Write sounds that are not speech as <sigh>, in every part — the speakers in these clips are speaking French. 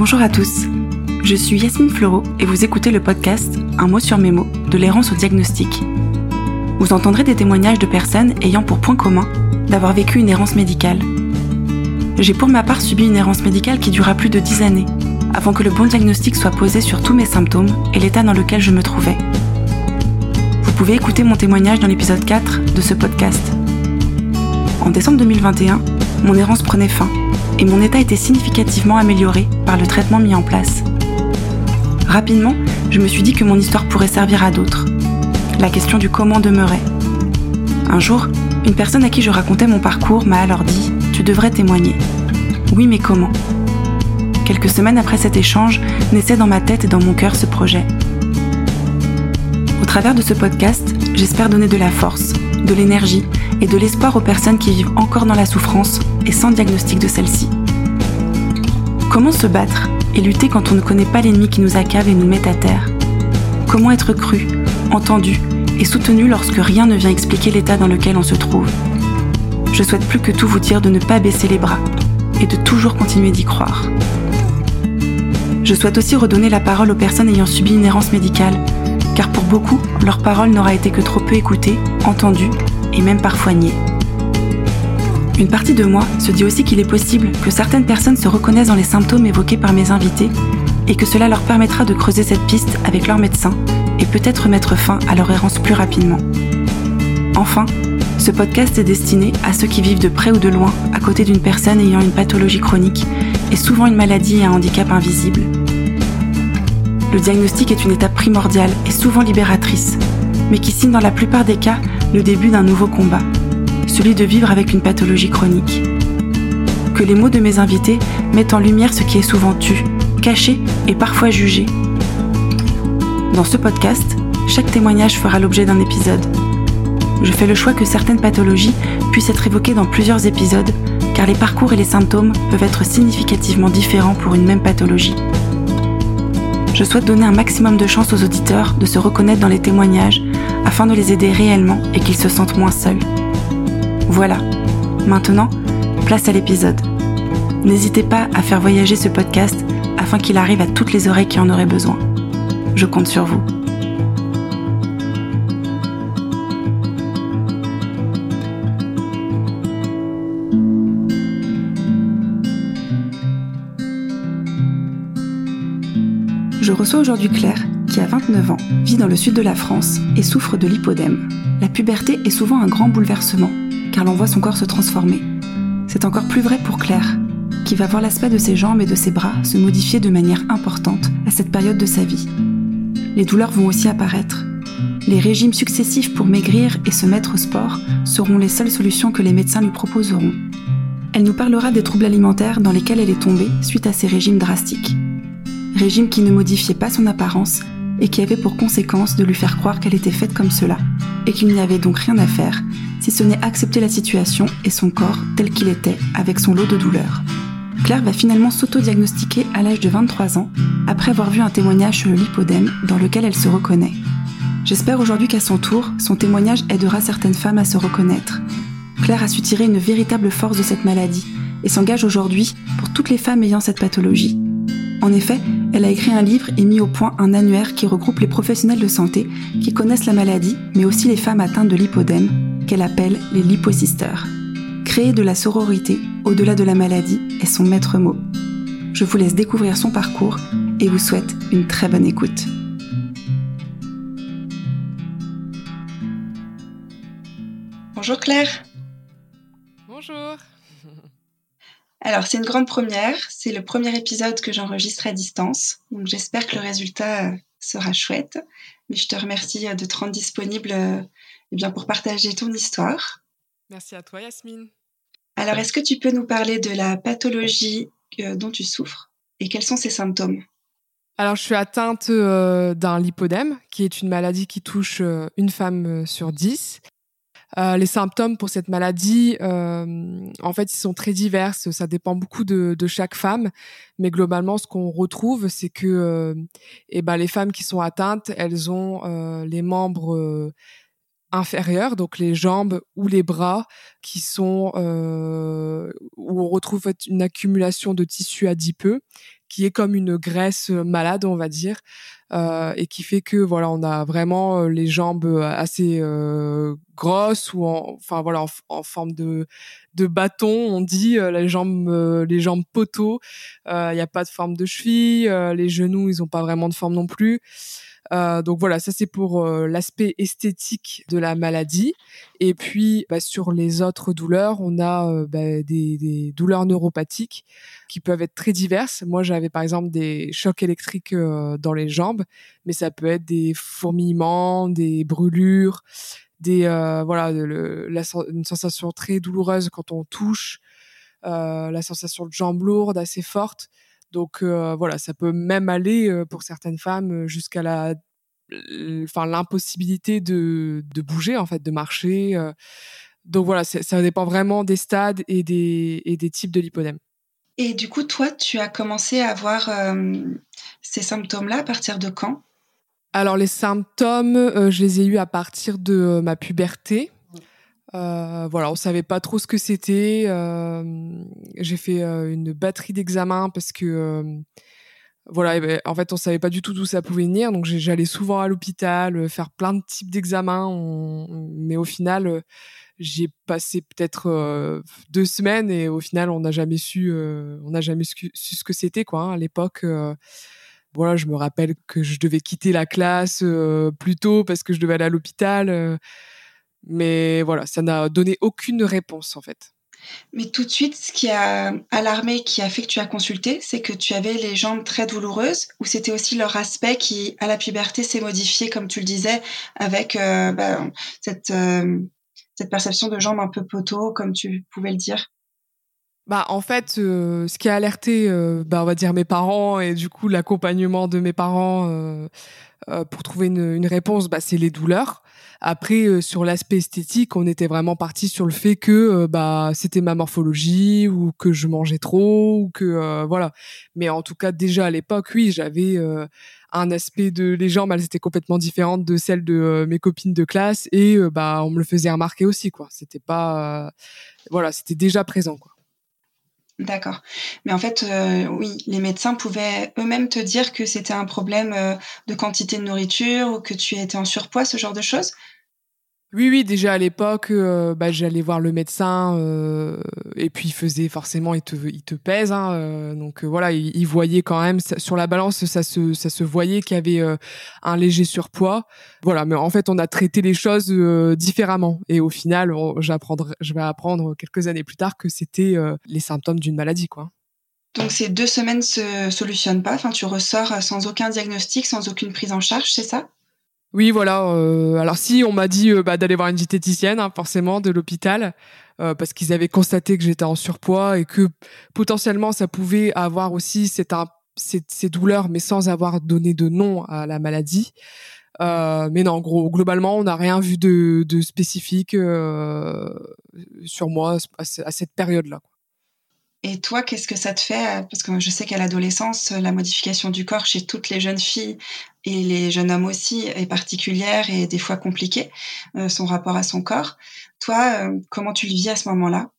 Bonjour à tous. Je suis Yasmine Fleureau et vous écoutez le podcast Un mot sur mes mots de l'errance au diagnostic. Vous entendrez des témoignages de personnes ayant pour point commun d'avoir vécu une errance médicale. J'ai pour ma part subi une errance médicale qui dura plus de 10 années avant que le bon diagnostic soit posé sur tous mes symptômes et l'état dans lequel je me trouvais. Vous pouvez écouter mon témoignage dans l'épisode 4 de ce podcast. En décembre 2021, mon errance prenait fin et mon état était significativement amélioré par le traitement mis en place. Rapidement, je me suis dit que mon histoire pourrait servir à d'autres. La question du comment demeurait. Un jour, une personne à qui je racontais mon parcours m'a alors dit ⁇ Tu devrais témoigner ⁇ Oui, mais comment? Quelques semaines après cet échange, naissait dans ma tête et dans mon cœur ce projet. Au travers de ce podcast, j'espère donner de la force, de l'énergie et de l'espoir aux personnes qui vivent encore dans la souffrance et sans diagnostic de celle-ci. Comment se battre et lutter quand on ne connaît pas l'ennemi qui nous accave et nous met à terre? Comment être cru, entendu et soutenu lorsque rien ne vient expliquer l'état dans lequel on se trouve? Je souhaite plus que tout vous dire de ne pas baisser les bras et de toujours continuer d'y croire. Je souhaite aussi redonner la parole aux personnes ayant subi une errance médicale, car pour beaucoup, leur parole n'aura été que trop peu écoutée, entendue et même parfois niée. Une partie de moi se dit aussi qu'il est possible que certaines personnes se reconnaissent dans les symptômes évoqués par mes invités et que cela leur permettra de creuser cette piste avec leur médecin et peut-être mettre fin à leur errance plus rapidement. Enfin, ce podcast est destiné à ceux qui vivent de près ou de loin à côté d'une personne ayant une pathologie chronique et souvent une maladie et un handicap invisible. Le diagnostic est une étape primordiale et souvent libératrice, mais qui signe dans la plupart des cas le début d'un nouveau combat, celui de vivre avec une pathologie chronique. Que les mots de mes invités mettent en lumière ce qui est souvent tu, caché et parfois jugé. Dans ce podcast, chaque témoignage fera l'objet d'un épisode. Je fais le choix que certaines pathologies puissent être évoquées dans plusieurs épisodes, car les parcours et les symptômes peuvent être significativement différents pour une même pathologie. Je souhaite donner un maximum de chance aux auditeurs de se reconnaître dans les témoignages afin de les aider réellement et qu'ils se sentent moins seuls. Voilà, maintenant, place à l'épisode. N'hésitez pas à faire voyager ce podcast afin qu'il arrive à toutes les oreilles qui en auraient besoin. Je compte sur vous. Je reçois aujourd'hui Claire, qui a 29 ans, vit dans le sud de la France et souffre de lipodème. La puberté est souvent un grand bouleversement, car l'on voit son corps se transformer. C'est encore plus vrai pour Claire, qui va voir l'aspect de ses jambes et de ses bras se modifier de manière importante à cette période de sa vie. Les douleurs vont aussi apparaître. Les régimes successifs pour maigrir et se mettre au sport seront les seules solutions que les médecins lui proposeront. Elle nous parlera des troubles alimentaires dans lesquels elle est tombée suite à ces régimes drastiques. Régimes qui ne modifiaient pas son apparence et qui avaient pour conséquence de lui faire croire qu'elle était faite comme cela, et qu'il n'y avait donc rien à faire, si ce n'est accepter la situation et son corps tel qu'il était, avec son lot de douleurs. Claire va finalement s'auto-diagnostiquer à l'âge de 23 ans, après avoir vu un témoignage sur le lipodème dans lequel elle se reconnaît. J'espère aujourd'hui qu'à son tour, son témoignage aidera certaines femmes à se reconnaître. Claire a su tirer une véritable force de cette maladie et s'engage aujourd'hui pour toutes les femmes ayant cette pathologie. En effet, elle a écrit un livre et mis au point un annuaire qui regroupe les professionnels de santé qui connaissent la maladie, mais aussi les femmes atteintes de lipodème, qu'elle appelle les liposisters. Créer de la sororité au-delà de la maladie est son maître mot. Je vous laisse découvrir son parcours et vous souhaite une très bonne écoute. Bonjour Claire. Bonjour. Alors, c'est une grande première. C'est le premier épisode que j'enregistre à distance. Donc, j'espère que le résultat euh, sera chouette. Mais je te remercie euh, de te rendre disponible euh, eh bien, pour partager ton histoire. Merci à toi, Yasmine. Alors, est-ce que tu peux nous parler de la pathologie dont tu souffres? Et quels sont ses symptômes? Alors, je suis atteinte d'un lipodème, qui est une maladie qui touche une femme sur dix. Euh, les symptômes pour cette maladie, euh, en fait, ils sont très divers. Ça dépend beaucoup de, de chaque femme, mais globalement, ce qu'on retrouve, c'est que, euh, eh ben, les femmes qui sont atteintes, elles ont euh, les membres euh, inférieurs, donc les jambes ou les bras, qui sont où on retrouve une accumulation de tissu adipeux qui est comme une graisse malade, on va dire, euh, et qui fait que voilà, on a vraiment les jambes assez grosses ou en, enfin voilà, en, forme de de bâton, on dit les jambes les jambes poteaux. Il n'y a pas de forme de cheville, les genoux ils ont pas vraiment de forme non plus. Euh, donc voilà, ça c'est pour euh, l'aspect esthétique de la maladie. Et puis bah, sur les autres douleurs, on a euh, bah, des, douleurs neuropathiques qui peuvent être très diverses. Moi, j'avais par exemple des chocs électriques dans les jambes, mais ça peut être des fourmillements, des brûlures, des voilà, une sensation très douloureuse quand on touche, la sensation de jambes lourdes assez forte. Donc euh, voilà, ça peut même aller euh, pour certaines femmes euh, jusqu'à la enfin l'impossibilité de, de bouger en fait de marcher donc voilà ça dépend vraiment des stades et des, et des types de lipodème et du coup toi tu as commencé à avoir ces symptômes là à partir de quand? Alors les symptômes je les ai eus à partir de ma puberté euh, voilà, on savait pas trop ce que c'était. Euh, j'ai fait euh, une batterie d'examens parce que voilà, eh ben, en fait, on savait pas du tout d'où ça pouvait venir. Donc j'allais souvent à l'hôpital faire plein de types d'examens, mais au final, j'ai passé peut-être deux semaines et au final, on n'a jamais su, on n'a jamais su, ce que c'était quoi. Hein, à l'époque voilà, je me rappelle que je devais quitter la classe plus tôt parce que je devais aller à l'hôpital. Mais voilà, ça n'a donné aucune réponse en fait. Mais tout de suite, ce qui a alarmé, qui a fait que tu as consulté, c'est que tu avais les jambes très douloureuses, ou c'était aussi leur aspect qui, à la puberté, s'est modifié, comme tu le disais, avec euh, bah, cette, euh, cette perception de jambes un peu poteau, comme tu pouvais le dire? Bah en fait, euh, ce qui a alerté, bah, on va dire mes parents et du coup l'accompagnement de mes parents pour trouver une, une réponse, bah, c'est les douleurs. Après, euh, sur l'aspect esthétique, on était vraiment parti sur le fait que euh, bah c'était ma morphologie ou que je mangeais trop ou que euh, voilà. Mais en tout cas, déjà à l'époque, oui, j'avais un aspect de les jambes, elles étaient complètement différentes de celles de mes copines de classe et bah on me le faisait remarquer aussi quoi. C'était pas voilà, c'était déjà présent quoi. D'accord. Mais en fait, euh, oui, les médecins pouvaient eux-mêmes te dire que c'était un problème euh, de quantité de nourriture ou que tu étais en surpoids, ce genre de choses? Oui, oui, déjà à l'époque, euh, bah, j'allais voir le médecin euh, et puis il faisait forcément, il te, il te pèse, hein, euh, donc voilà, il, voyait quand même sur la balance, ça se, ça se voyait qu'il y avait un léger surpoids, voilà. Mais en fait, on a traité les choses différemment et au final, j'apprendrai, je vais apprendre quelques années plus tard que c'était les symptômes d'une maladie, quoi. Donc ces deux semaines se solutionnent pas, enfin tu ressors sans aucun diagnostic, sans aucune prise en charge, c'est ça? Oui, voilà. Euh, alors si on m'a dit euh, bah, d'aller voir une diététicienne, hein, forcément, de l'hôpital, euh, parce qu'ils avaient constaté que j'étais en surpoids et que potentiellement ça pouvait avoir aussi cette, ces, douleurs, mais sans avoir donné de nom à la maladie. mais non, gros, globalement, on n'a rien vu de, de spécifique sur moi à cette période-là. Et toi, qu'est-ce que ça te fait Parce que je sais qu'à l'adolescence, la modification du corps chez toutes les jeunes filles et les jeunes hommes aussi est particulière et des fois compliquée, euh, son rapport à son corps. Toi, euh, comment tu le vis à ce moment-là?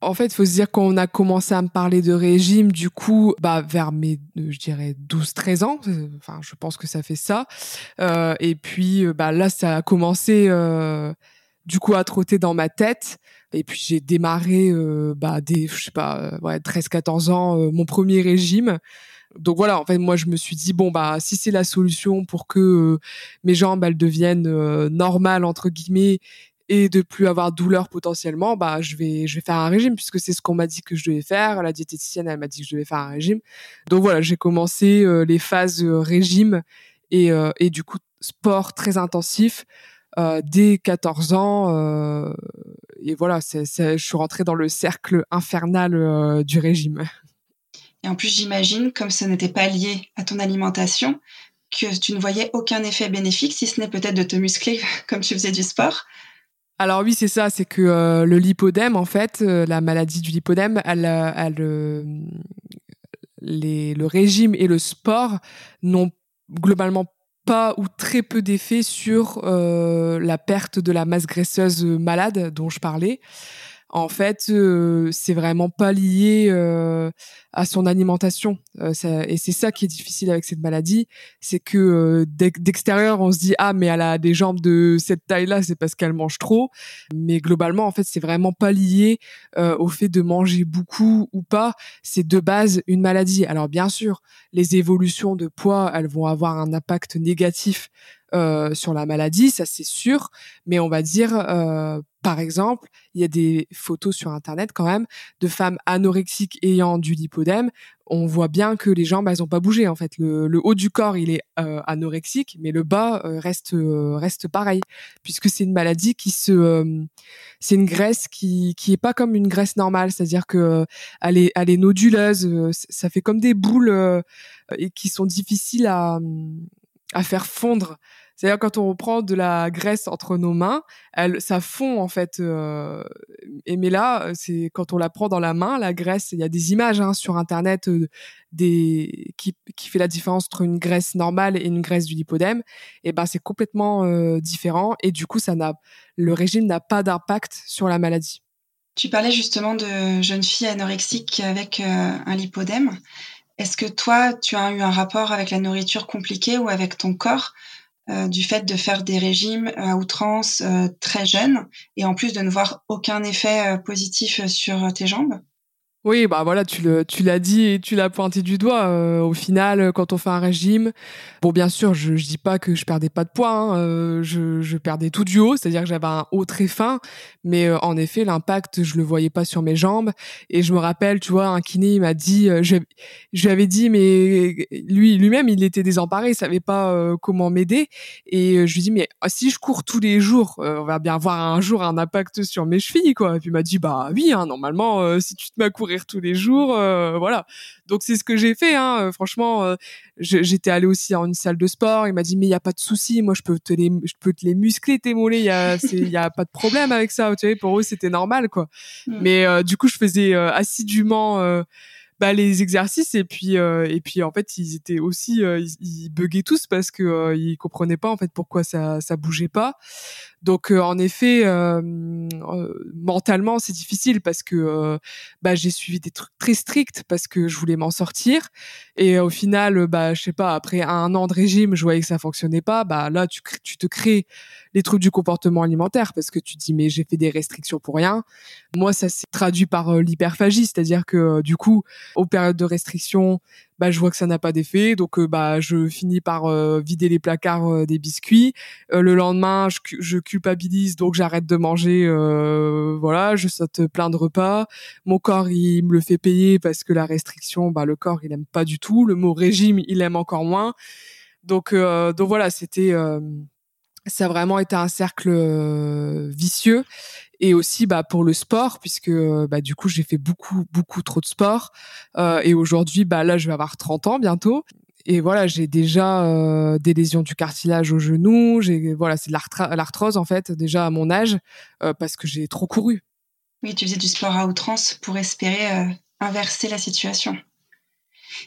En fait, faut se dire qu'on a commencé à me parler de régime, du coup, bah, vers mes, euh, je dirais, 12-13 ans. Enfin, je pense que ça fait ça. et puis, bah, là, ça a commencé, du coup, à trotter dans ma tête. Et puis j'ai démarré, euh, bah, des, je sais pas, euh, ouais, 13-14 ans, euh, mon premier régime. Donc voilà, en fait, moi je me suis dit bon bah si c'est la solution pour que mes jambes elles deviennent normales entre guillemets et de plus avoir douleur potentiellement, bah je vais je vais faire un régime puisque c'est ce qu'on m'a dit que je devais faire. La diététicienne elle m'a dit que je devais faire un régime. Donc voilà, j'ai commencé les phases régime et et du coup sport très intensif euh, dès 14 ans. Euh, et voilà, c'est, je suis rentrée dans le cercle infernal euh, du régime. Et en plus, j'imagine, comme ce n'était pas lié à ton alimentation, que tu ne voyais aucun effet bénéfique, si ce n'est peut-être de te muscler <laughs> comme tu faisais du sport. Alors oui, c'est ça, c'est que le lipodème, en fait, la maladie du lipodème, elle, elle, les, le régime et le sport n'ont globalement pas ou très peu d'effet sur euh, la perte de la masse graisseuse malade dont je parlais. En fait, euh, c'est vraiment pas lié euh, à son alimentation. Euh, et c'est ça qui est difficile avec cette maladie, c'est que d'extérieur, on se dit ah mais elle a des jambes de cette taille-là, c'est parce qu'elle mange trop. Mais globalement, en fait, c'est vraiment pas lié au fait de manger beaucoup ou pas. C'est de base une maladie. Alors bien sûr, les évolutions de poids, elles vont avoir un impact négatif euh, sur la maladie, ça c'est sûr, mais on va dire, euh, par exemple, il y a des photos sur Internet quand même de femmes anorexiques ayant du lipodème. On voit bien que les jambes, elles ont pas bougé en fait. Le, haut du corps, il est euh, anorexique, mais le bas reste reste pareil, puisque c'est une maladie qui se, c'est une graisse qui qui est pas comme une graisse normale, c'est-à-dire que elle est elle est noduleuse, ça fait comme des boules et qui sont difficiles à à faire fondre c'est-à-dire quand on prend de la graisse entre nos mains, elle, ça fond en fait. Euh, et mais là, c'est quand on la prend dans la main, la graisse. Il y a des images hein, sur internet euh, qui, qui fait la différence entre une graisse normale et une graisse du lipodème. Et ben c'est complètement euh, différent. Et du coup, ça n'a le régime n'a pas d'impact sur la maladie. Tu parlais justement de jeunes filles anorexiques avec un lipodème. Est-ce que toi, tu as eu un rapport avec la nourriture compliquée ou avec ton corps euh, du fait de faire des régimes à outrance euh, très jeunes et en plus de ne voir aucun effet euh, positif sur tes jambes oui, bah voilà, tu le, tu l'as dit et tu l'as pointé du doigt. Euh, au final, quand on fait un régime, bon, bien sûr, je, je dis pas que je perdais pas de poids, hein, euh, je, je perdais tout du haut, c'est-à-dire que j'avais un haut très fin, mais euh, en effet, l'impact, je le voyais pas sur mes jambes. Et je me rappelle, tu vois, un kiné, il m'a dit, je, je lui avais dit, mais lui, lui-même, il était désemparé, il savait pas comment m'aider. Et je lui dis, mais si je cours tous les jours, on va bien avoir un jour un impact sur mes chevilles, quoi. Et puis il m'a dit, bah oui, hein, normalement, si tu te mets à courir tous les jours, euh, voilà. Donc c'est ce que j'ai fait. Hein. Euh, franchement, euh, j'étais allée aussi dans une salle de sport. Il m'a dit mais il y a pas de souci, moi je peux te les, je peux te les muscler tes mollets. Il y a, <laughs> il y a pas de problème avec ça. Tu vois, pour eux c'était normal quoi. Mais du coup je faisais assidûment bah, les exercices et puis et puis en fait ils étaient aussi ils, ils buguaient tous parce que ils comprenaient pas en fait pourquoi ça ça bougeait pas donc euh, en effet, euh, euh, mentalement c'est difficile parce que bah, j'ai suivi des trucs très stricts parce que je voulais m'en sortir et au final, bah je sais pas, après un an de régime, je voyais que ça fonctionnait pas. Bah là, tu, te crées les trucs du comportement alimentaire parce que tu dis mais j'ai fait des restrictions pour rien. Moi, ça s'est traduit par l'hyperphagie, c'est-à-dire que du coup, aux périodes de restriction, bah je vois que ça n'a pas d'effet donc euh, bah je finis par euh, vider les placards euh, des biscuits. Le lendemain je, culpabilise donc j'arrête de manger voilà je saute plein de repas. Mon corps il me le fait payer parce que la restriction bah le corps il aime pas du tout. Le mot régime il aime encore moins. Donc donc voilà c'était ça a vraiment été un cercle vicieux et aussi bah pour le sport puisque bah du coup j'ai fait beaucoup beaucoup trop de sport euh, et aujourd'hui bah là je vais avoir 30 ans bientôt. Et voilà j'ai déjà euh, des lésions du cartilage au genou j'ai voilà c'est de l'arthrose en fait déjà à mon âge euh, parce que j'ai trop couru. Oui tu faisais du sport à outrance pour espérer euh, inverser la situation.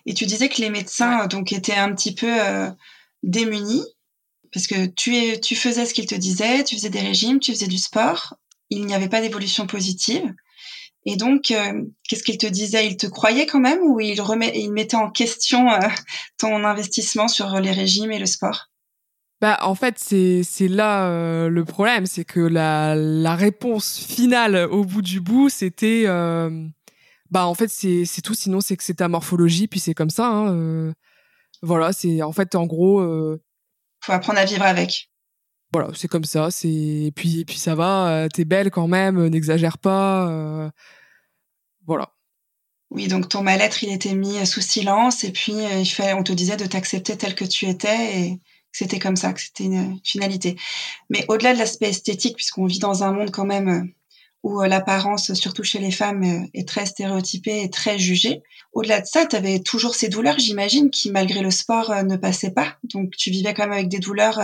Et tu disais que les médecins donc étaient un petit peu euh, démunis parce que tu, es, tu faisais ce qu'ils te disaient, tu faisais des régimes, tu faisais du sport, il n'y avait pas d'évolution positive. Et donc, euh, qu'est-ce qu'il te disait? Il te croyait quand même ou il, remet, il mettait en question euh, ton investissement sur les régimes et le sport? Bah, en fait, c'est là euh, le problème, c'est que la la réponse finale au bout du bout, c'était bah en fait c'est c'est tout. Sinon, c'est que c'est ta morphologie, puis c'est comme ça. Hein, voilà, c'est en fait en gros. Faut apprendre à vivre avec voilà, c'est comme ça. Et puis ça va. Euh, t'es belle quand même. Euh, n'exagère pas. Euh, voilà. Oui, donc ton mal-être, il était mis sous silence et puis on te disait de t'accepter tel que tu étais et c'était comme ça, que c'était une finalité. Mais au-delà de l'aspect esthétique, puisqu'on vit dans un monde quand même où l'apparence, surtout chez les femmes, est très stéréotypée et très jugée. Au-delà de ça, tu avais toujours ces douleurs, j'imagine, qui malgré le sport ne passaient pas. Donc tu vivais quand même avec des douleurs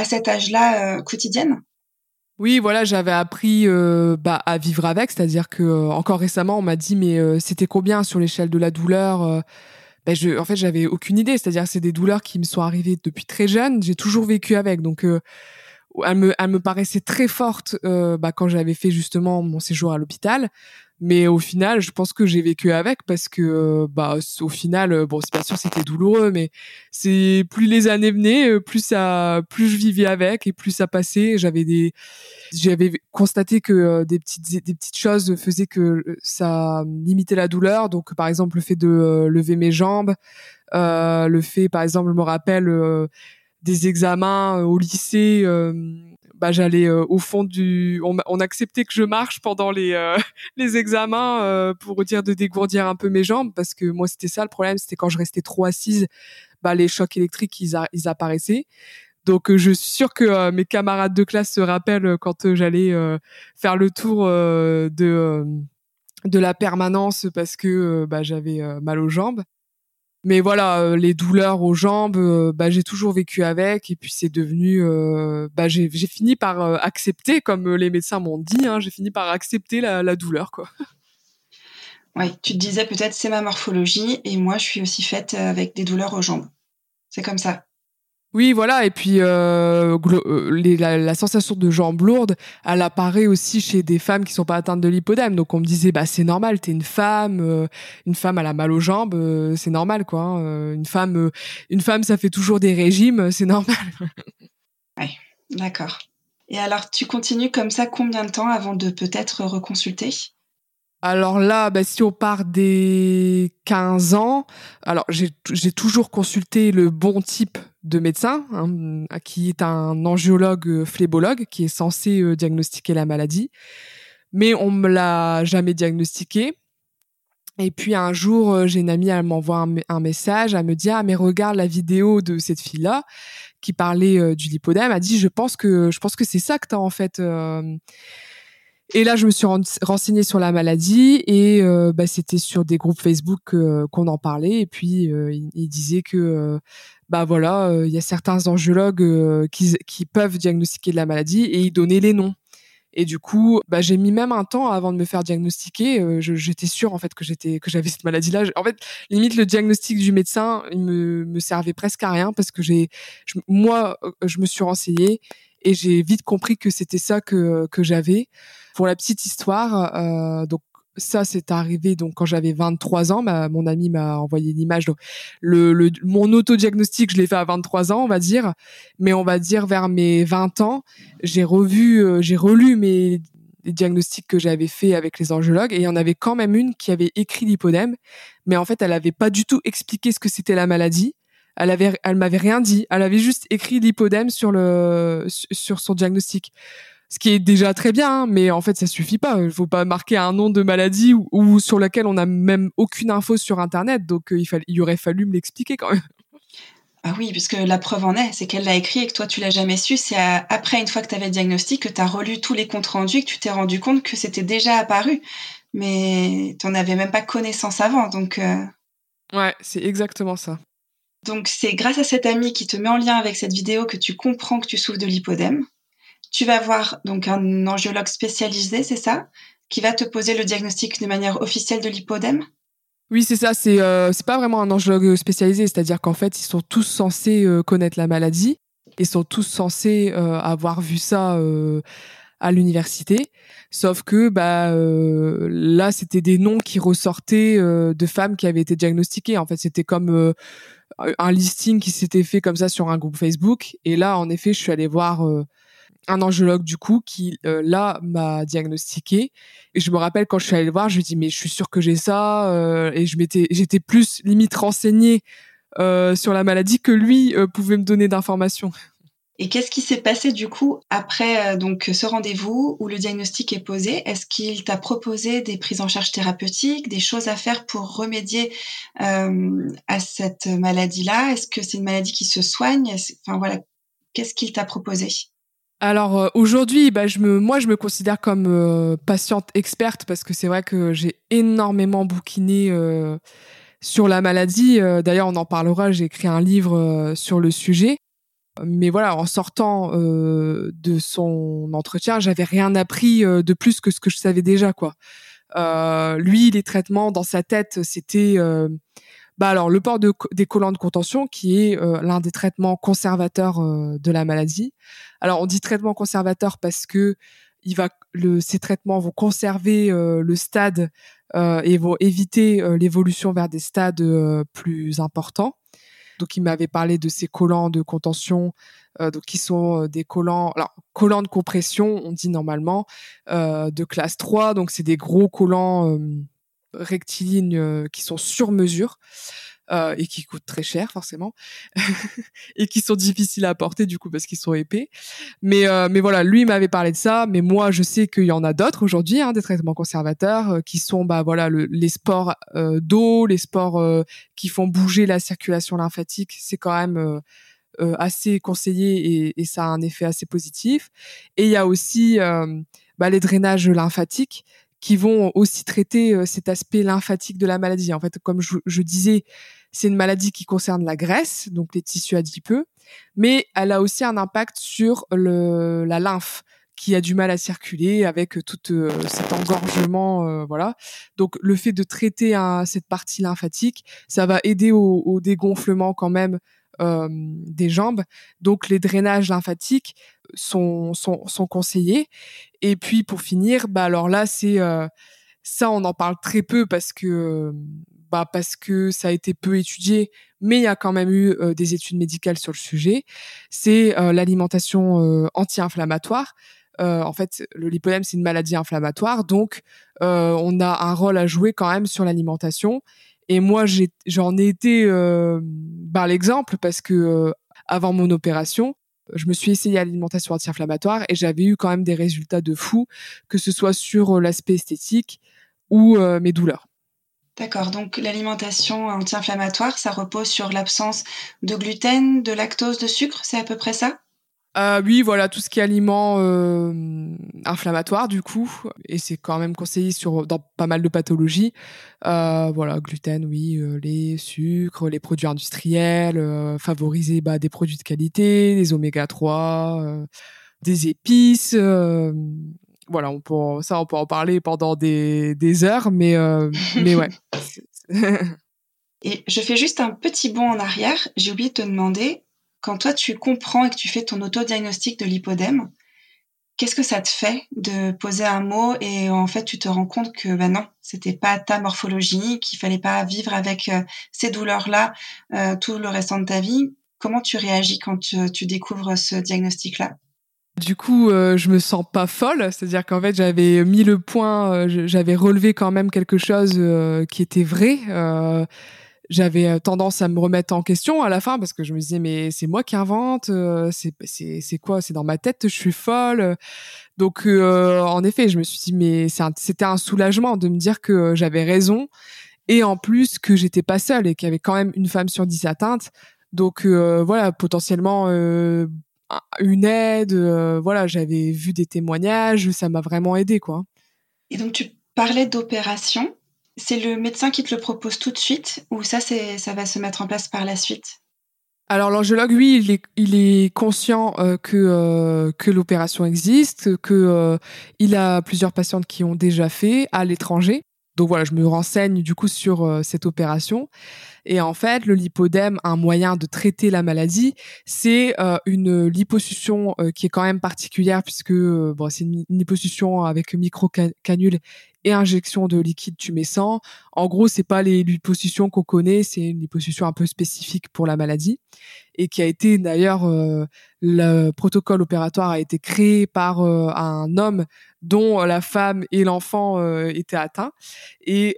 à cet âge-là euh, quotidienne oui, voilà, j'avais appris euh, bah, à vivre avec, c'est-à-dire que euh, encore récemment, on m'a dit mais c'était combien sur l'échelle de la douleur ben En fait, j'avais aucune idée, c'est-à-dire c'est des douleurs qui me sont arrivées depuis très jeune, j'ai toujours vécu avec, donc elle me, elle me paraissait très forte bah, quand j'avais fait justement mon séjour à l'hôpital. Mais au final, je pense que j'ai vécu avec parce que, euh, bah, au final, euh, bon, c'est pas sûr c'était douloureux, mais c'est plus les années venaient, euh, plus ça, plus je vivais avec et plus ça passait. J'avais des, j'avais constaté que des petites, des petites choses faisaient que ça limitait la douleur. Donc, par exemple, le fait de lever mes jambes, le fait, par exemple, je me rappelle des examens au lycée bah, j'allais euh, au fond du. On, acceptait que je marche pendant les euh, <laughs> les examens euh, pour dire de dégourdir un peu mes jambes parce que moi c'était ça le problème, c'était quand je restais trop assise, bah les chocs électriques ils, ils apparaissaient. Donc je suis sûre que mes camarades de classe se rappellent quand j'allais faire le tour de de la permanence parce que bah, j'avais mal aux jambes mais voilà, euh, les douleurs aux jambes, euh, bah, j'ai toujours vécu avec, et puis c'est devenu, euh, bah, j'ai fini par accepter, comme les médecins m'ont dit, hein, j'ai fini par accepter la, douleur, quoi. <laughs> Oui, tu te disais peut-être c'est ma morphologie, et moi je suis aussi faite avec des douleurs aux jambes. C'est comme ça. Oui, voilà. Et puis euh, euh la, sensation de jambes lourdes, elle apparaît aussi chez des femmes qui sont pas atteintes de lipodème. Donc on me disait, bah c'est normal, t'es une femme, euh, une femme elle a mal aux jambes, euh, c'est normal quoi. Hein. une femme, une femme ça fait toujours des régimes, c'est normal. <laughs> oui, d'accord. Et alors tu continues comme ça combien de temps avant de peut-être reconsulter? Alors là, bah, si on part des 15 ans, alors j'ai toujours consulté le bon type de médecin, hein, qui est un angiologue euh, phlébologue, qui est censé euh, diagnostiquer la maladie, mais on me l'a jamais diagnostiqué. Et puis un jour, euh, j'ai une amie, elle m'envoie un, message, elle me dit ah mais regarde la vidéo de cette fille là qui parlait du lipodème, elle dit je pense que je pense que c'est ça que tu as en fait. Et là, je me suis renseignée sur la maladie et euh, bah, c'était sur des groupes Facebook euh, qu'on en parlait. Et puis, euh, il, disait que, bah voilà, il y a certains angiologues qui, qui, peuvent diagnostiquer de la maladie et ils donnaient les noms. Et du coup, bah, j'ai mis même un temps avant de me faire diagnostiquer. j'étais sûre en fait que j'étais que j'avais cette maladie-là. En fait, limite le diagnostic du médecin, il me, me servait presque à rien parce que j'ai, moi, je me suis renseignée et j'ai vite compris que c'était ça que que j'avais. Pour la petite histoire, euh, donc ça c'est arrivé donc quand j'avais 23 ans mon ami m'a envoyé l'image donc le, le mon autodiagnostic je l'ai fait à 23 ans on va dire. Mais on va dire vers mes 20 ans j'ai revu euh, j'ai relu mes diagnostics que j'avais fait avec les angiologues. Et il y en avait quand même une qui avait écrit l'hypodème mais en fait elle avait pas du tout expliqué ce que c'était la maladie. Elle avait elle m'avait rien dit. Elle avait juste écrit l'hypodème sur le sur son diagnostic ce qui est déjà très bien, hein, mais en fait ça suffit pas. Il faut pas marquer un nom de maladie ou, sur lequel on n'a même aucune info sur internet, donc euh, il, aurait fallu me l'expliquer quand même. Ah oui, puisque la preuve en est, c'est qu'elle l'a écrit et que toi tu l'as jamais su. C'est après, une fois que tu avais le diagnostic, que tu as relu tous les comptes rendus et que tu t'es rendu compte que c'était déjà apparu. Mais tu n'en avais même pas connaissance avant. Donc, euh. Ouais, c'est exactement ça. Donc c'est grâce à cet ami qui te met en lien avec cette vidéo que tu comprends que tu souffres de lipodème. Tu vas voir donc un angiologue spécialisé, c'est ça, qui va te poser le diagnostic de manière officielle de l'hypodème? Oui, c'est ça. C'est euh, pas vraiment un angiologue spécialisé, c'est-à-dire qu'en fait, ils sont tous censés euh, connaître la maladie, ils sont tous censés euh, avoir vu ça euh, à l'université. Sauf que bah là, c'était des noms qui ressortaient de femmes qui avaient été diagnostiquées. En fait, c'était comme un listing qui s'était fait comme ça sur un groupe Facebook. Et là, en effet, je suis allée voir un angiologue du coup qui euh, là m'a diagnostiqué. Et je me rappelle quand je suis allée le voir je lui dis mais je suis sûre que j'ai ça euh, et je m'étais j'étais plus limite renseignée euh, sur la maladie que lui pouvait me donner d'informations. Et qu'est-ce qui s'est passé du coup après donc ce rendez-vous où le diagnostic est posé? Est-ce qu'il t'a proposé des prises en charge thérapeutiques, des choses à faire pour remédier à cette maladie-là? Est-ce que c'est une maladie qui se soigne? Enfin voilà, qu'est-ce qu'il t'a proposé? Alors euh, aujourd'hui, bah, je me, moi, je me considère comme euh, patiente experte parce que c'est vrai que j'ai énormément bouquiné euh, sur la maladie. D'ailleurs, on en parlera. J'ai écrit un livre sur le sujet. Mais voilà, en sortant de son entretien, j'avais rien appris de plus que ce que je savais déjà, quoi. lui, les traitements dans sa tête, c'était bah alors le port de, des collants de contention qui est euh, l'un des traitements conservateurs euh, de la maladie. Alors on dit traitement conservateur parce que il va le, ces traitements vont conserver euh, le stade et vont éviter l'évolution vers des stades plus importants. Donc il m'avait parlé de ces collants de contention, donc qui sont des collants, alors collants de compression, on dit normalement de classe 3, donc c'est des gros collants rectilignes qui sont sur mesure euh, et qui coûtent très cher forcément <laughs> et qui sont difficiles à porter du coup parce qu'ils sont épais. Mais euh, mais voilà, lui m'avait parlé de ça, mais moi je sais qu'il y en a d'autres aujourd'hui, hein, des traitements conservateurs euh, qui sont bah voilà le, les sports d'eau, les sports qui font bouger la circulation lymphatique, c'est quand même assez conseillé et, et, ça a un effet assez positif. Et il y a aussi bah, les drainages lymphatiques qui vont aussi traiter cet aspect lymphatique de la maladie. En fait, comme je, je disais, c'est une maladie qui concerne la graisse, donc les tissus adipeux, mais elle a aussi un impact sur le, la lymphe qui a du mal à circuler avec tout euh, cet engorgement, euh, voilà. Donc le fait de traiter cette partie lymphatique, ça va aider au, au dégonflement quand même euh, des jambes. Donc les drainages lymphatiques sont, sont, conseillés. Et puis pour finir, bah alors là c'est ça on en parle très peu parce que bah parce que ça a été peu étudié, mais il y a quand même eu euh, des études médicales sur le sujet. C'est euh, l'alimentation euh, anti-inflammatoire. en fait, le lipodème c'est une maladie inflammatoire, donc on a un rôle à jouer quand même sur l'alimentation. Et moi, j'en ai, été bah, l'exemple parce que avant mon opération, je me suis essayé à l'alimentation anti-inflammatoire et j'avais eu quand même des résultats de fou, que ce soit sur l'aspect esthétique ou mes douleurs. D'accord, donc l'alimentation anti-inflammatoire, ça repose sur l'absence de gluten, de lactose, de sucre, c'est à peu près ça? Euh, oui, voilà, tout ce qui est aliment euh, inflammatoire du coup, et c'est quand même conseillé sur dans pas mal de pathologies. Euh, voilà, gluten, oui, euh, les sucres, les produits industriels, favoriser bah, des produits de qualité, des oméga 3, euh, des épices, voilà, on peut, ça, on peut en parler pendant des, des heures, mais, mais ouais. <laughs> et je fais juste un petit bond en arrière. J'ai oublié de te demander, quand toi tu comprends et que tu fais ton autodiagnostic de l'hypodème, qu'est-ce que ça te fait de poser un mot et en fait tu te rends compte que ben non, c'était pas ta morphologie, qu'il fallait pas vivre avec euh, ces douleurs-là euh, tout le restant de ta vie? Comment tu réagis quand tu découvres ce diagnostic-là? Du coup, euh, je me sens pas folle, c'est-à-dire qu'en fait, j'avais mis le point, j'avais relevé quand même quelque chose qui était vrai. J'avais tendance à me remettre en question à la fin parce que je me disais mais c'est moi qui invente, c'est c'est c'est quoi, c'est dans ma tête, je suis folle. Donc en effet, je me suis dit mais c'était un, soulagement de me dire que j'avais raison et en plus que j'étais pas seule et qu'il y avait quand même une femme sur dix atteintes. Donc voilà, potentiellement une aide. Euh, voilà, j'avais vu des témoignages, ça m'a vraiment aidé, quoi. Et donc tu parlais d'opération. C'est le médecin qui te le propose tout de suite ou ça, ça va se mettre en place par la suite? Alors l'angiologue, oui, il est, conscient euh, que euh, que l'opération existe, que il a plusieurs patientes qui ont déjà fait à l'étranger. Donc voilà, je me renseigne du coup sur cette opération. Et en fait, le lipodème, un moyen de traiter la maladie, c'est euh, une liposuction euh, qui est quand même particulière puisque euh, bon, c'est une, liposuction avec micro-canule et injection de liquide tumescent. En gros, c'est pas les liposuctions qu'on connaît, c'est une liposuction un peu spécifique pour la maladie et qui a été d'ailleurs le protocole opératoire a été créé par un homme dont la femme et l'enfant étaient atteints et,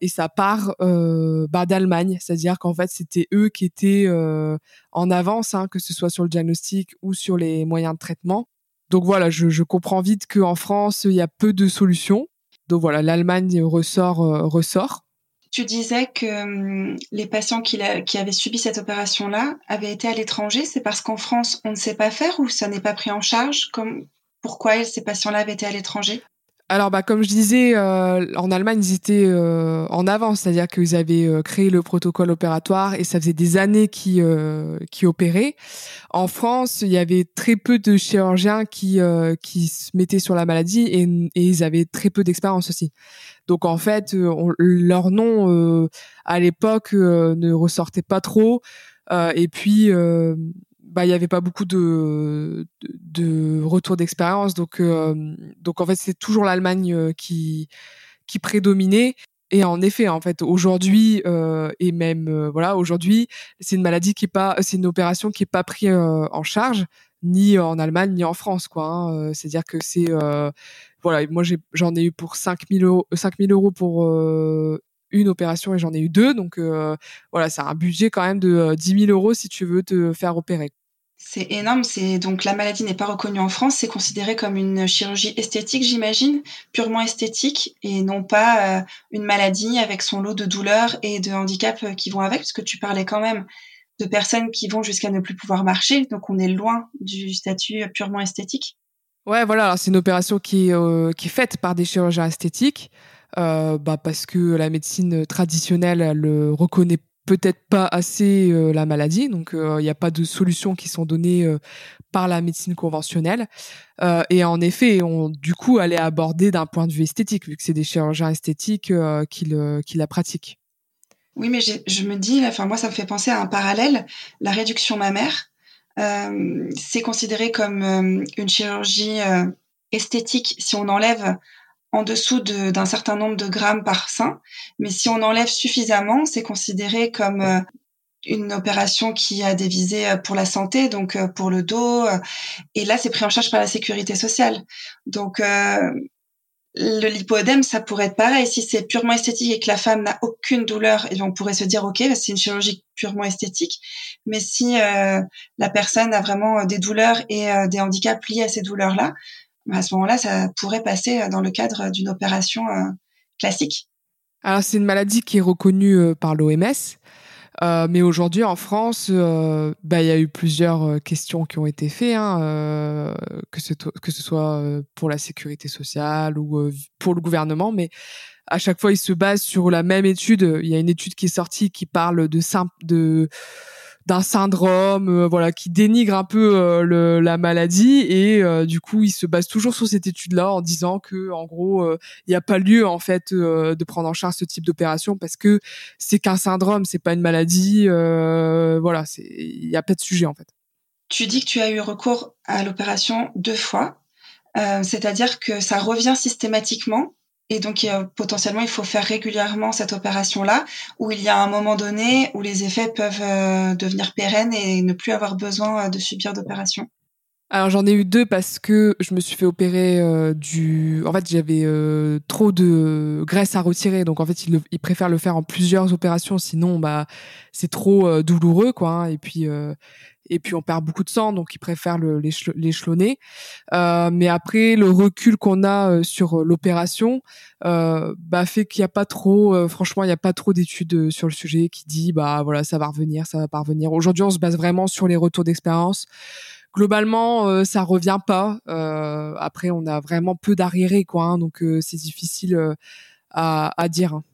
et ça part bah, d'Allemagne c'est-à-dire qu'en fait c'était eux qui étaient euh, en avance, hein, que ce soit sur le diagnostic ou sur les moyens de traitement. Donc voilà, je, comprends vite qu'en France il y a peu de solutions. Donc voilà, l'Allemagne ressort euh, ressort. Tu disais que hum, les patients qui, qui, avaient subi cette opération-là avaient été à l'étranger. C'est parce qu'en France, on ne sait pas faire ou ça n'est pas pris en charge? Comme, Pourquoi ces patients-là avaient été à l'étranger? Alors, bah, comme je disais, euh, en Allemagne, ils étaient euh, en avance, c'est-à-dire qu'ils avaient euh, créé le protocole opératoire et ça faisait des années qui qui opéraient. En France, il y avait très peu de chirurgiens qui qui se mettaient sur la maladie et, et ils avaient très peu d'expérience aussi. Donc en fait, leur nom à l'époque ne ressortait pas trop. et puis bah il y avait pas beaucoup de de, retour d'expérience donc euh, donc en fait c'est toujours l'Allemagne euh, qui qui prédominait et en effet en fait aujourd'hui euh, et même voilà aujourd'hui c'est une maladie qui est pas c'est une opération qui est pas prise en charge ni en Allemagne ni en France quoi hein. c'est à dire que c'est voilà moi j'en ai, eu pour 5000 euros 5000 euros pour une opération et j'en ai eu deux. Donc voilà, c'est un budget quand même de 10 000 euros si tu veux te faire opérer. C'est énorme. C'est donc la maladie n'est pas reconnue en France. C'est considéré comme une chirurgie esthétique, j'imagine, purement esthétique, et non pas euh, une maladie avec son lot de douleurs et de handicaps euh, qui vont avec, puisque tu parlais quand même de personnes qui vont jusqu'à ne plus pouvoir marcher. Donc on est loin du statut purement esthétique. Ouais, voilà. C'est une opération qui euh, qui est faite par des chirurgiens esthétiques, bah parce que la médecine traditionnelle le reconnaît peut-être pas assez euh, la maladie, donc il euh, n'y a pas de solutions qui sont données euh, par la médecine conventionnelle. et en effet, on du coup allait aborder d'un point de vue esthétique, vu que c'est des chirurgiens esthétiques qui la pratiquent. Oui, mais je me dis, enfin moi ça me fait penser à un parallèle. La réduction mammaire, c'est considéré comme une chirurgie esthétique si on enlève en dessous d'un certain nombre de grammes par sein. Mais si on enlève suffisamment, c'est considéré comme euh, une opération qui a des visées euh, pour la santé, donc euh, pour le dos. Et là, c'est pris en charge par la sécurité sociale. Donc, le lipodème, ça pourrait être pareil. Si c'est purement esthétique et que la femme n'a aucune douleur, et on pourrait se dire, OK, c'est une chirurgie purement esthétique. Mais si la personne a vraiment des douleurs et des handicaps liés à ces douleurs-là, à ce moment-là, ça pourrait passer euh, dans le cadre d'une opération euh, classique. Alors, c'est une maladie qui est reconnue euh, par l'OMS. mais aujourd'hui, en France, bah, il y a eu plusieurs questions qui ont été faites, hein, que, ce, soit pour la sécurité sociale ou pour le gouvernement. Mais à chaque fois, ils se basent sur la même étude. Il y a une étude qui est sortie qui parle de, de d'un syndrome, euh, voilà, qui dénigre un peu euh, le, la maladie et euh, du coup, il se base toujours sur cette étude-là en disant que, en gros, il n'y a pas lieu en fait de prendre en charge ce type d'opération parce que c'est qu'un syndrome, c'est pas une maladie, voilà, c'est il n'y a pas de sujet en fait. Tu dis que tu as eu recours à l'opération deux fois, c'est-à-dire que ça revient systématiquement et donc, potentiellement, il faut faire régulièrement cette opération-là, où il y a un moment donné où les effets peuvent euh, devenir pérennes et ne plus avoir besoin euh, de subir d'opération. Alors j'en ai eu deux parce que je me suis fait opérer euh, du. En fait, j'avais trop de graisse à retirer, donc en fait ils, préfèrent le faire en plusieurs opérations, sinon bah c'est trop douloureux quoi. Hein. et puis et puis on perd beaucoup de sang, donc ils préfèrent l'échelonner. Euh, mais après, le recul qu'on a euh, sur euh, l'opération euh, bah, fait qu'il n'y a pas trop, franchement, il n'y a pas trop d'études sur le sujet qui dit bah voilà, ça va revenir, ça va pas revenir. Aujourd'hui, on se base vraiment sur les retours d'expérience. Globalement, ça revient pas. après, on a vraiment peu d'arriérés, quoi, hein, donc c'est difficile à, à dire. Hein.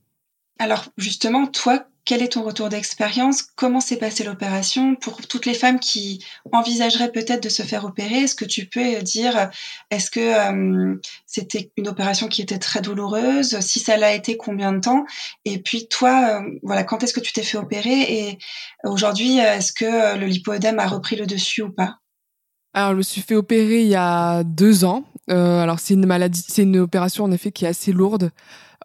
Alors justement, toi, quel est ton retour d'expérience? Comment s'est passée l'opération? Pour toutes les femmes qui envisageraient peut-être de se faire opérer, est-ce que tu peux dire, est-ce que euh, c'était une opération qui était très douloureuse? Si ça l'a été, combien de temps? Et puis toi, euh, voilà, quand est-ce que tu t'es fait opérer? Et aujourd'hui, est-ce que le lipodème a repris le dessus ou pas? Alors, je me suis fait opérer il y a deux ans. Euh, alors, c'est une maladie, c'est une opération en effet qui est assez lourde.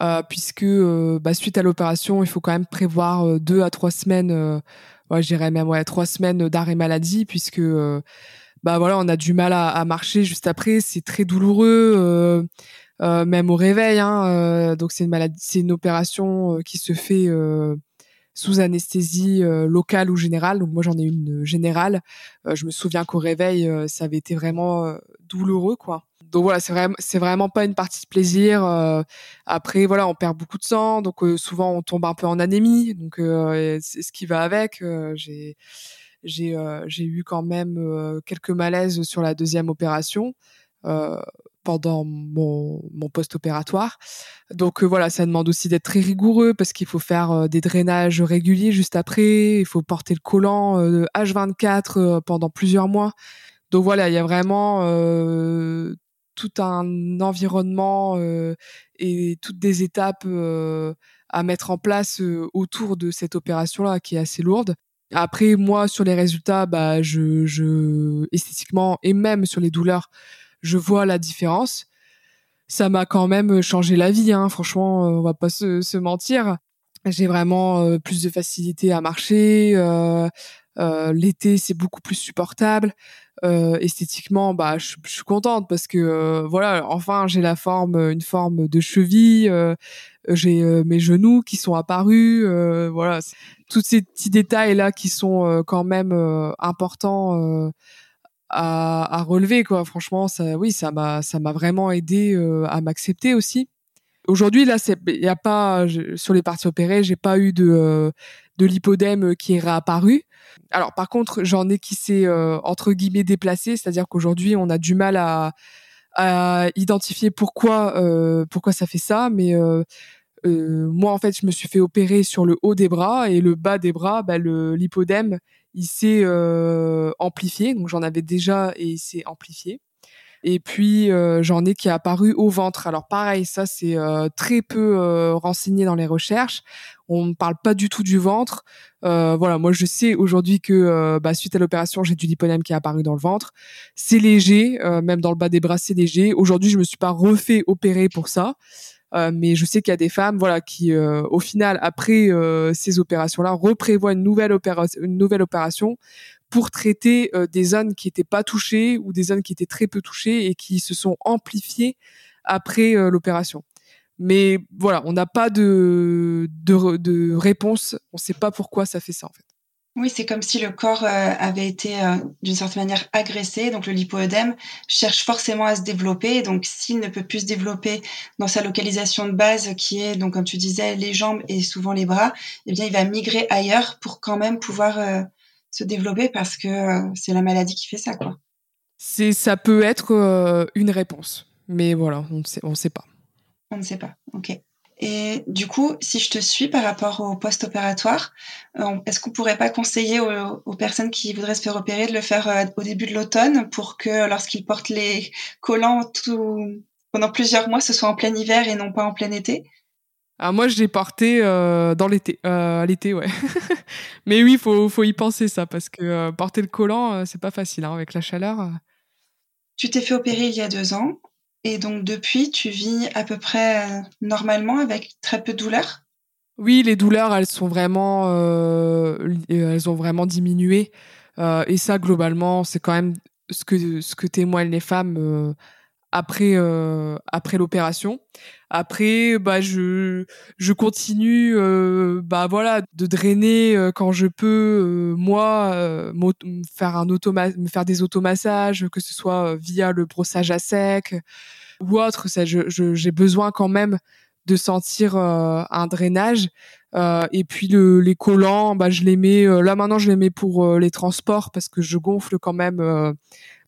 Euh, puisque euh, bah, suite à l'opération, il faut quand même prévoir euh, deux à trois semaines, ouais, j'irais même ouais, trois semaines d'arrêt maladie, puisque bah voilà, on a du mal à, marcher juste après, c'est très douloureux. Euh, même au réveil. Hein, donc c'est une maladie, c'est une opération qui se fait sous anesthésie locale ou générale. Donc moi j'en ai une générale. je me souviens qu'au réveil, ça avait été vraiment douloureux, quoi donc voilà, c'est vraiment c'est vraiment pas une partie de plaisir. Euh, après voilà, on perd beaucoup de sang, donc euh, souvent on tombe un peu en anémie, donc euh, c'est ce qui va avec. j'ai j'ai j'ai eu quand même quelques malaises sur la deuxième opération. pendant mon, mon post-opératoire. Donc voilà, ça demande aussi d'être très rigoureux parce qu'il faut faire des drainages réguliers juste après, il faut porter le collant H24 pendant plusieurs mois. Donc voilà, il y a vraiment tout un environnement et toutes des étapes à mettre en place autour de cette opération-là qui est assez lourde. Après, moi, sur les résultats, bah, je, je, esthétiquement et même sur les douleurs, je vois la différence. Ça m'a quand même changé la vie, hein. franchement, on va pas se, se mentir. J'ai vraiment plus de facilité à marcher. Euh, euh, L'été, c'est beaucoup plus supportable. Euh, esthétiquement, bah, je, suis contente parce que euh, voilà, enfin, j'ai la forme, une forme de cheville. Euh, j'ai mes genoux qui sont apparus. voilà, tous ces petits détails là qui sont quand même importants. À, à, relever quoi franchement ça oui ça m'a ça m'a vraiment aidé à m'accepter aussi aujourd'hui là c'est il y a pas sur les parties opérées j'ai pas eu de de l'hypodème qui est réapparu. Alors par contre, j'en ai qui s'est euh, entre guillemets déplacé, c'est-à-dire qu'aujourd'hui on a du mal à, identifier pourquoi euh, pourquoi ça fait ça, mais euh, moi en fait je me suis fait opérer sur le haut des bras et le bas des bras, bah, le l'hypodème il s'est amplifié, donc j'en avais déjà et il s'est amplifié. Et puis j'en ai qui est apparu au ventre. Alors pareil, ça c'est très peu renseigné dans les recherches. On ne parle pas du tout du ventre. Euh, voilà, moi je sais aujourd'hui que euh, bah, suite à l'opération, j'ai du liponème qui est apparu dans le ventre. C'est léger, euh, même dans le bas des bras, c'est léger. Aujourd'hui, je me suis pas refait opérer pour ça. mais je sais qu'il y a des femmes, voilà, qui, au final, après ces opérations-là, reprévoient une nouvelle, une nouvelle opération pour traiter des zones qui n'étaient pas touchées ou des zones qui étaient très peu touchées et qui se sont amplifiées après l'opération. Mais voilà, on n'a pas de, de, réponse. On ne sait pas pourquoi ça fait ça, en fait. Oui, c'est comme si le corps euh, avait été euh, d'une certaine manière agressé. Donc le lipoœdème cherche forcément à se développer. Donc s'il ne peut plus se développer dans sa localisation de base, qui est donc comme tu disais les jambes et souvent les bras, eh bien il va migrer ailleurs pour quand même pouvoir euh, se développer parce que c'est la maladie qui fait ça, quoi. C'est ça peut être une réponse, mais voilà, on ne on sait pas. On ne sait pas. Ok. Et du coup, si je te suis par rapport au post-opératoire, euh, est-ce qu'on pourrait pas conseiller aux, personnes qui voudraient se faire opérer de le faire euh, au début de l'automne pour que lorsqu'ils portent les collants pendant plusieurs mois, ce soit en plein hiver et non pas en plein été? Ah, moi, je l'ai porté euh, dans l'été, à l'été, ouais. <laughs> Mais oui, faut faut y penser ça parce que porter le collant, c'est pas facile hein, avec la chaleur. Tu t'es fait opérer il y a deux ans. Et donc depuis, tu vis à peu près euh, normalement avec très peu de douleurs? Oui, les douleurs, elles sont vraiment, euh, elles ont vraiment diminué. Euh, et ça, globalement, c'est quand même ce que ce que témoignent les femmes euh, après euh, après l'opération. Après, bah je je continue euh, bah voilà de drainer euh, quand je peux moi faire un automa me faire des automassages que ce soit via le brossage à sec ou autre. Ça, je j'ai besoin quand même de sentir un drainage. et puis le, les collants, bah, je les mets là maintenant, je les mets pour les transports parce que je gonfle quand même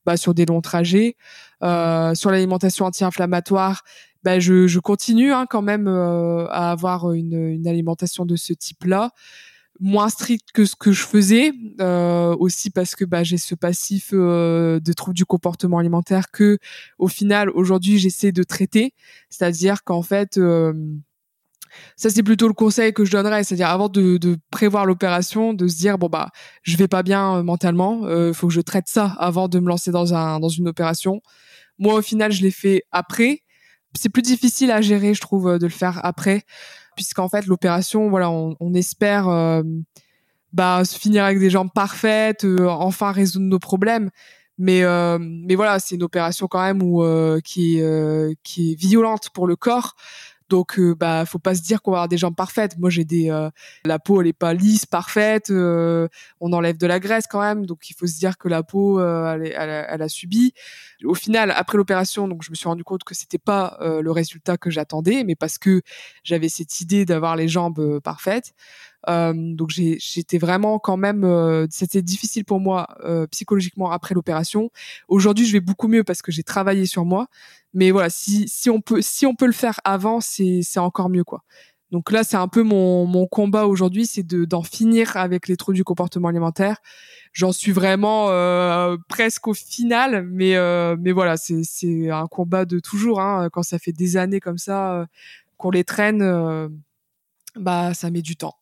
bah, sur des longs trajets. Euh, sur l'alimentation anti-inflammatoire, bah, je, je, continue hein, quand même euh, à avoir une, une, alimentation de ce type-là moins stricte que ce que je faisais euh, aussi parce que bah, j'ai ce passif euh, de troubles du comportement alimentaire que au final aujourd'hui j'essaie de traiter. C'est-à-dire qu'en fait euh, ça c'est plutôt le conseil que je donnerais, c'est-à-dire avant de, de prévoir l'opération, de se dire bon bah je vais pas bien euh, mentalement, il euh, faut que je traite ça avant de me lancer dans un dans une opération. Moi au final je l'ai fait après. C'est plus difficile à gérer, je trouve, euh, de le faire après, puisqu'en fait l'opération, voilà, on, on espère euh, bah se finir avec des jambes parfaites, enfin résoudre nos problèmes. Mais mais voilà, c'est une opération quand même où qui qui est violente pour le corps. Donc euh, bah faut pas se dire qu'on va avoir des jambes parfaites. Moi j'ai des euh, la peau elle est pas lisse parfaite, euh, on enlève de la graisse quand même, donc il faut se dire que la peau elle, elle, a, subi. Au final après l'opération donc je me suis rendu compte que c'était pas le résultat que j'attendais, mais parce que j'avais cette idée d'avoir les jambes parfaites. Euh, donc j'étais vraiment quand même, euh, c'était difficile pour moi euh, psychologiquement après l'opération. Aujourd'hui, je vais beaucoup mieux parce que j'ai travaillé sur moi. Mais voilà, si si on peut si on peut le faire avant, c'est c'est encore mieux quoi. Donc là, c'est un peu mon, mon combat aujourd'hui, c'est de d'en finir avec les troubles du comportement alimentaire. J'en suis vraiment euh, presque au final, mais euh, mais voilà, c'est c'est un combat de toujours. Hein, quand ça fait des années comme ça euh, qu'on les traîne, bah ça met du temps.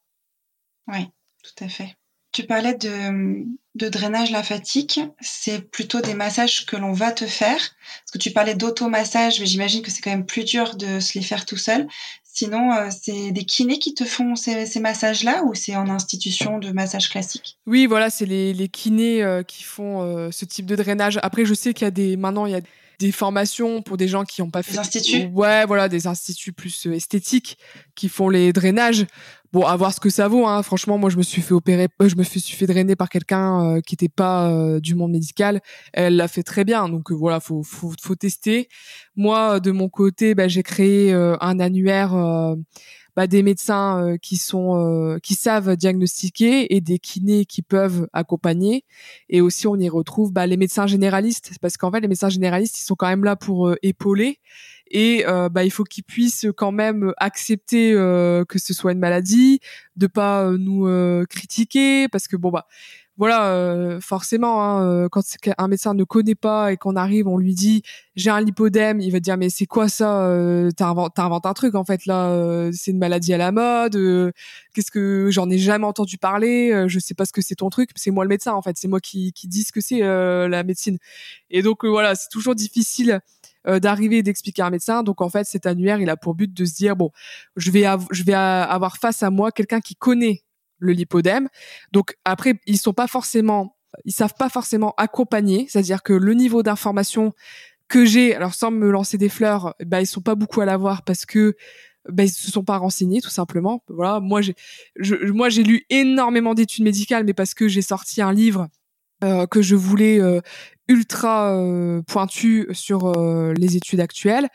Oui, tout à fait. Tu parlais de, de drainage lymphatique. C'est plutôt des massages que l'on va te faire. Parce que tu parlais d'automassage, mais j'imagine que c'est quand même plus dur de se les faire tout seul. Sinon, euh, c'est des kinés qui te font ces, ces massages-là ou c'est en institution de massage classique? Oui, voilà, c'est les, les kinés euh, qui font euh, ce type de drainage. Après, je sais qu'il y a des maintenant il y a des formations pour des gens qui n'ont pas fait des instituts? Ouais, voilà, des instituts plus esthétiques qui font les drainages. Bon, à voir ce que ça vaut. Hein. Franchement, moi, je me suis fait opérer, euh, je me suis fait drainer par quelqu'un euh, qui n'était pas euh, du monde médical. Elle l'a fait très bien. Donc voilà, faut, faut, faut tester. Moi, de mon côté, bah, j'ai créé un annuaire. Bah, des médecins qui sont qui savent diagnostiquer et des kinés qui peuvent accompagner et aussi on y retrouve bah, les médecins généralistes parce qu'en fait les médecins généralistes ils sont quand même là pour épauler et euh, bah il faut qu'ils puissent quand même accepter euh, que ce soit une maladie, de pas euh, nous critiquer parce que bon bah voilà, forcément, hein, quand un médecin ne connaît pas et qu'on arrive, on lui dit j'ai un lipodème, il va dire mais c'est quoi ça euh, T'inventes un truc en fait là, c'est une maladie à la mode. Qu'est-ce que j'en ai jamais entendu parler Je sais pas ce que c'est ton truc. C'est moi le médecin en fait, c'est moi qui qui dis ce que c'est la médecine. Et donc voilà, c'est toujours difficile euh, d'arriver et d'expliquer à un médecin. Donc en fait, cet annuaire, il a pour but de se dire bon, je vais je vais avoir face à moi quelqu'un qui connaît le lipodème. Donc après, ils sont pas forcément, ils savent pas forcément accompagner, c'est-à-dire que le niveau d'information que j'ai, alors sans me lancer des fleurs, bah ils sont pas beaucoup à l'avoir parce que bah, ils se sont pas renseignés tout simplement. Voilà, moi j'ai, moi j'ai lu énormément d'études médicales, mais parce que j'ai sorti un livre euh, que je voulais euh, ultra euh, pointu sur euh, les études actuelles.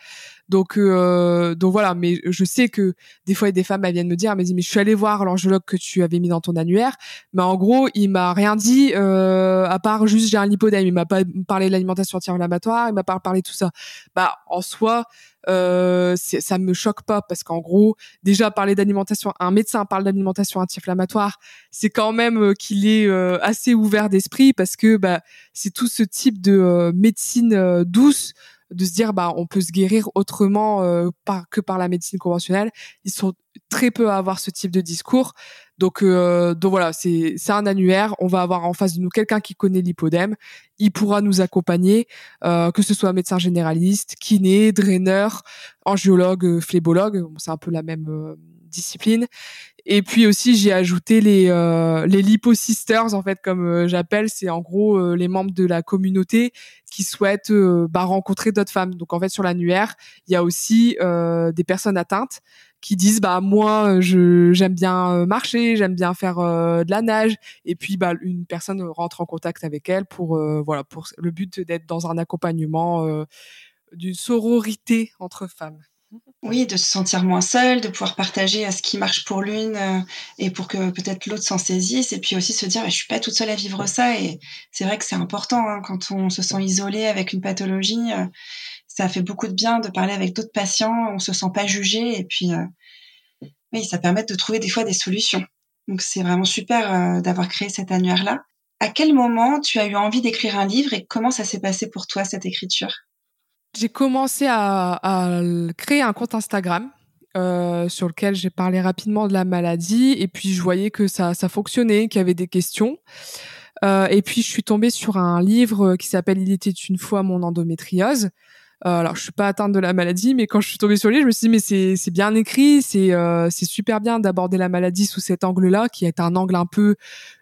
Donc, euh, donc voilà. Mais je sais que des fois, des femmes elles viennent me dire, mais mais je suis allée voir l'angiologue que tu avais mis dans ton annuaire, mais en gros, il m'a rien dit à part juste j'ai un lipodème. Il m'a pas parlé de l'alimentation anti-inflammatoire, il m'a pas parlé de tout ça. Bah en soi, euh, ça me choque pas parce qu'en gros, déjà parler d'alimentation, un médecin parle d'alimentation anti-inflammatoire, c'est quand même euh, qu'il est euh, assez ouvert d'esprit parce que bah c'est tout ce type de euh, médecine douce de se dire bah on peut se guérir autrement par, que par la médecine conventionnelle. Ils sont très peu à avoir ce type de discours. Donc, euh, donc voilà, c'est un annuaire. On va avoir en face de nous quelqu'un qui connaît l'hypodème. Il pourra nous accompagner, euh, que ce soit médecin généraliste, kiné, draineur, angiologue, euh, phlébologue. c'est un peu la même euh, discipline. Et puis aussi, j'ai ajouté les euh, les liposisters en fait, comme euh, j'appelle, c'est en gros les membres de la communauté qui souhaitent bah, rencontrer d'autres femmes. Donc en fait, sur l'annuaire, il y a aussi des personnes atteintes qui disent bah moi euh, je j'aime bien euh, marcher, j'aime bien faire euh, de la nage et puis bah une personne rentre en contact avec elle pour voilà pour le but d'être dans un accompagnement d'une sororité entre femmes. Oui, de se sentir moins seule, de pouvoir partager à ce qui marche pour l'une et pour que peut-être l'autre s'en saisisse. Et puis aussi se dire, je suis pas toute seule à vivre ça. Et c'est vrai que c'est important hein, quand on se sent isolé avec une pathologie ça fait beaucoup de bien de parler avec d'autres patients, on se sent pas jugé et puis euh, oui, ça permet de trouver des fois des solutions. Donc c'est vraiment super euh, d'avoir créé cet annuaire-là. À quel moment tu as eu envie d'écrire un livre et comment ça s'est passé pour toi cette écriture? J'ai commencé à, créer un compte Instagram euh, sur lequel j'ai parlé rapidement de la maladie et puis je voyais que ça, ça fonctionnait, qu'il y avait des questions. et puis je suis tombée sur un livre qui s'appelle Il était une fois mon endométriose euh, alors, je suis pas atteinte de la maladie, mais quand je suis tombée sur lui, je me suis dit mais c'est c'est bien écrit, c'est euh, c'est super bien d'aborder la maladie sous cet angle-là, qui est un angle un peu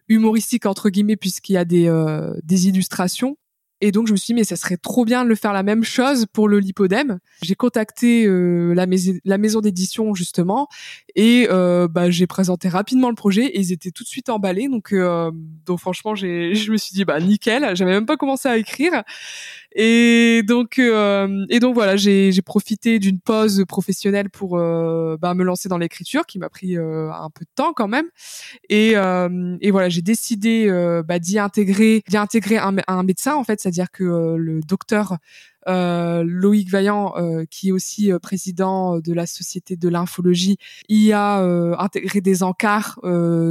humoristique entre guillemets puisqu'il y a des euh, des illustrations. Et donc je me suis dit mais ça serait trop bien de le faire la même chose pour le lipodème. J'ai contacté euh, la, maison, la maison d'édition justement et euh, bah, j'ai présenté rapidement le projet et ils étaient tout de suite emballés. Donc, euh, donc franchement je me suis dit bah nickel. J'avais même pas commencé à écrire Et donc, euh, et donc voilà, j'ai profité d'une pause professionnelle pour euh, bah, me lancer dans l'écriture, qui m'a pris euh, un peu de temps quand même. Et, et voilà, j'ai décidé bah, d'y intégrer, d'y intégrer un, un, médecin en fait, c'est-à-dire que le docteur euh, Loïc Vaillant, euh, qui est aussi président de la Société de l'infologie, y a intégré des encarts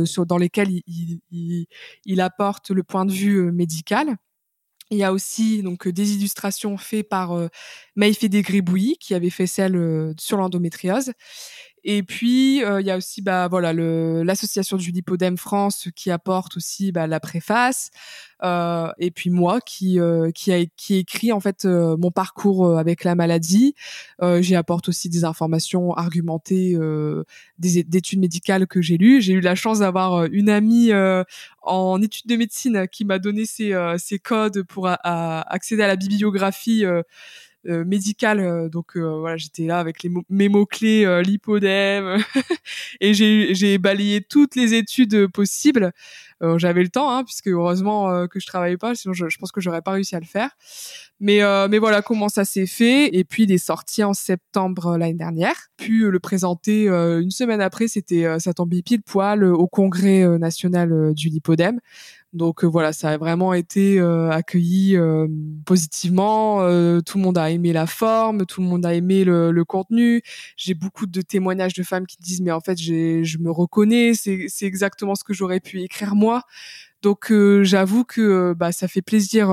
sur, dans lesquels il, il, il, apporte le point de vue médical. Il y a aussi donc des illustrations faites par euh, Maïfé qui avait fait celle sur l'endométriose. Et puis euh, il y a aussi bah voilà l'association du lipodème France qui apporte aussi bah, la préface. Euh, et puis moi qui euh, qui a qui écrit en fait mon parcours avec la maladie. J'y apporte aussi des informations argumentées des d'études médicales que j'ai lues. J'ai eu la chance d'avoir une amie en études de médecine qui m'a donné ses, ses codes pour accéder à la bibliographie euh, médical euh, donc euh, voilà j'étais là avec les mes mots clés lipodème <laughs> et j'ai balayé toutes les études possibles. J'avais le temps hein, puisque heureusement que je travaillais pas sinon je, je pense que j'aurais pas réussi à le faire. Mais mais voilà comment ça s'est fait et puis il est sorti en septembre l'année dernière. Puis le présenter une semaine après c'était ça tombait pile poil au congrès national du lipodème donc euh, voilà, ça a vraiment été euh, accueilli euh, positivement. tout le monde a aimé la forme, tout le monde a aimé le, contenu. J'ai beaucoup de témoignages de femmes qui disent mais en fait je me reconnais, c'est exactement ce que j'aurais pu écrire moi. Donc j'avoue que bah ça fait plaisir.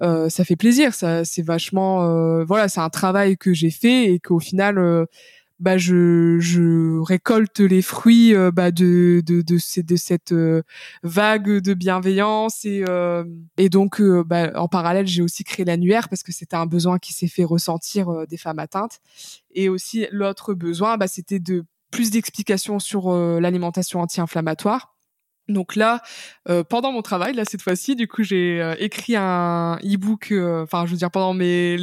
ça fait plaisir, ça c'est vachement voilà, c'est un travail que j'ai fait et qu'au final bah je, je récolte les fruits euh, bah de de de, de cette euh, vague de bienveillance et euh, et donc bah, en parallèle j'ai aussi créé l'annuaire parce que c'était un besoin qui s'est fait ressentir des femmes atteintes. Et aussi l'autre besoin bah c'était de plus d'explications sur l'alimentation anti-inflammatoire donc là, euh, pendant mon travail, là cette fois-ci, du coup, j'ai euh, écrit un e-book. Euh, enfin, je veux dire pendant mes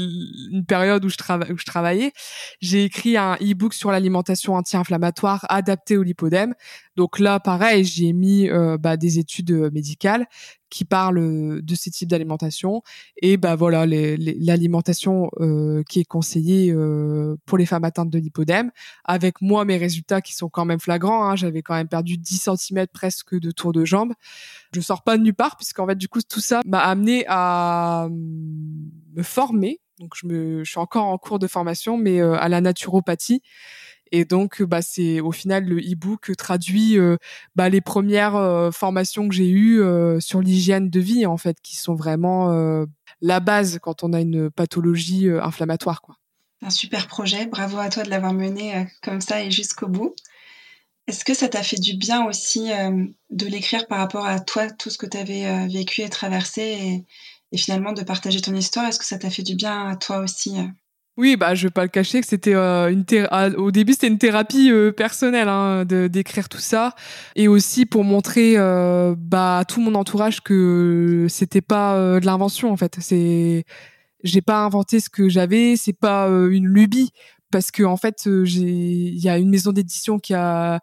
une période où je, où je travaillais, j'ai écrit un e-book sur l'alimentation anti-inflammatoire adaptée au lipodème. Donc là, pareil, j'ai mis bah, des études médicales qui parlent de ces types d'alimentation et bah voilà l'alimentation qui est conseillée pour les femmes atteintes de lipodème. Avec moi, mes résultats qui sont quand même flagrants. Hein, J'avais quand même perdu 10 cm presque de tour de jambe. Je sors pas de nulle part puisqu'en fait du coup tout ça m'a amené à me former. Donc je, me, je suis encore en cours de formation, mais à la naturopathie. Et donc, bah, c'est au final le e-book traduit bah, les premières formations que j'ai eues sur l'hygiène de vie, en fait, qui sont vraiment la base quand on a une pathologie inflammatoire. Un super projet. Bravo à toi de l'avoir mené comme ça et jusqu'au bout. Est-ce que ça t'a fait du bien aussi euh, de l'écrire par rapport à toi, tout ce que tu avais euh, vécu et traversé et, finalement de partager ton histoire? Est-ce que ça t'a fait du bien à toi aussi euh? Oui, bah je vais pas le cacher que c'était une ah, au début c'était une thérapie personnelle hein, de d'écrire tout ça et aussi pour montrer bah à tout mon entourage que c'était pas de l'invention en fait. C'est j'ai pas inventé ce que j'avais, c'est pas une lubie parce que en fait euh, j'ai il y a une maison d'édition qui a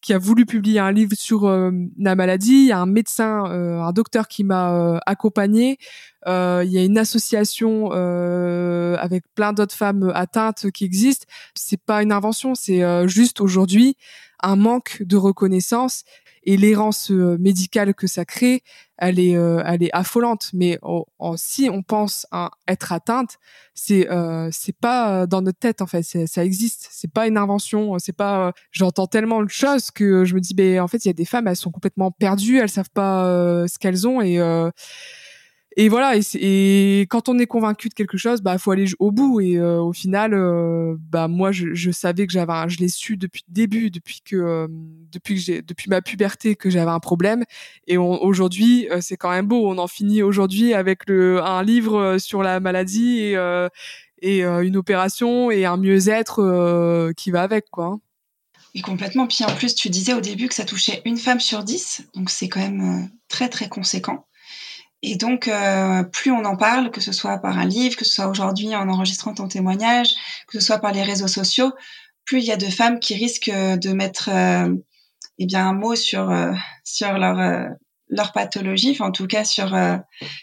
qui a voulu publier un livre sur euh, la maladie. Il y a un médecin, euh, un docteur qui m'a accompagné. il y a une association avec plein d'autres femmes atteintes qui existent. C'est pas une invention, c'est juste aujourd'hui un manque de reconnaissance et l'errance euh, médicale que ça crée, elle est, euh, elle est affolante. Mais si on pense être atteinte, c'est, euh, c'est pas dans notre tête en fait, ça existe. C'est pas une invention. C'est pas. J'entends tellement de choses que je me dis, ben en fait, il y a des femmes, elles sont complètement perdues, elles savent pas ce qu'elles ont et et voilà et, quand on est convaincu de quelque chose bah faut aller au bout et euh, au final euh, bah moi je, savais que j'avais je l'ai su depuis le début depuis que euh, depuis que j'ai depuis ma puberté que j'avais un problème et aujourd'hui c'est quand même beau on en finit aujourd'hui avec le un livre sur la maladie et une opération et un mieux-être qui va avec quoi hein. Oui, complètement. Puis en plus, tu disais au début que ça touchait une femme sur dix, donc c'est quand même très très conséquent. Et donc, euh, plus on en parle, que ce soit par un livre, que ce soit aujourd'hui en enregistrant ton témoignage, que ce soit par les réseaux sociaux, plus il y a de femmes qui risquent de mettre euh, eh bien un mot sur euh, sur leur leur pathologie, enfin en tout cas sur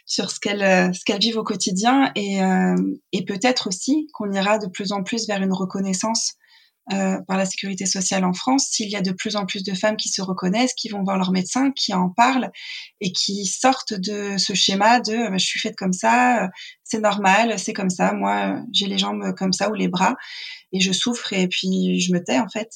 sur ce qu'elles qu'elles vivent au quotidien. Et et peut-être aussi qu'on ira de plus en plus vers une reconnaissance euh, par la sécurité sociale en France, s'il y a de plus en plus de femmes qui se reconnaissent, qui vont voir leur médecin, qui en parlent et qui sortent de ce schéma de euh, je suis faite comme ça, euh, c'est normal, c'est comme ça, moi j'ai les jambes comme ça ou les bras et je souffre et puis je me tais en fait.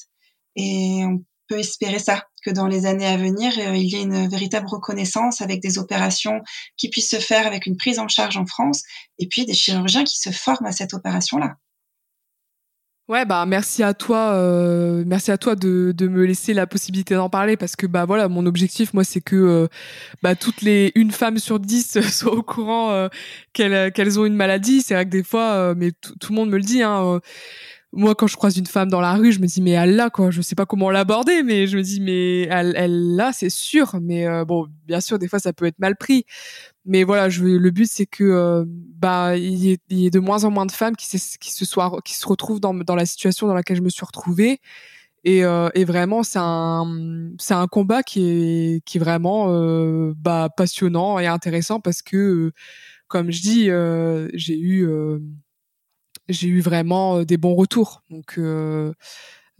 Et on peut espérer ça, que dans les années à venir, il y ait une véritable reconnaissance avec des opérations qui puissent se faire avec une prise en charge en France et puis des chirurgiens qui se forment à cette opération-là. Ouais, bah merci à toi, euh, merci à toi de, de me laisser la possibilité d'en parler parce que bah voilà, mon objectif moi c'est que euh, bah toutes les une femme sur dix <laughs> soient au courant euh, qu'elles qu'elles ont une maladie. C'est vrai que des fois, mais tout le monde me le dit. Hein, moi, quand je croise une femme dans la rue, je me dis mais elle l'a quoi. Je sais pas comment l'aborder, mais je me dis mais elle elle l'a, c'est sûr. Mais bon, bien sûr, des fois ça peut être mal pris mais voilà, je, le but c'est que euh, bah il y, ait, de moins en moins de femmes qui, qui se soient, qui se retrouvent dans, dans la situation dans laquelle je me suis retrouvée. Et, euh, et vraiment, c'est un c'est un combat qui est qui est vraiment euh, bah passionnant et intéressant parce que comme je dis, j'ai eu j'ai eu vraiment des bons retours. Donc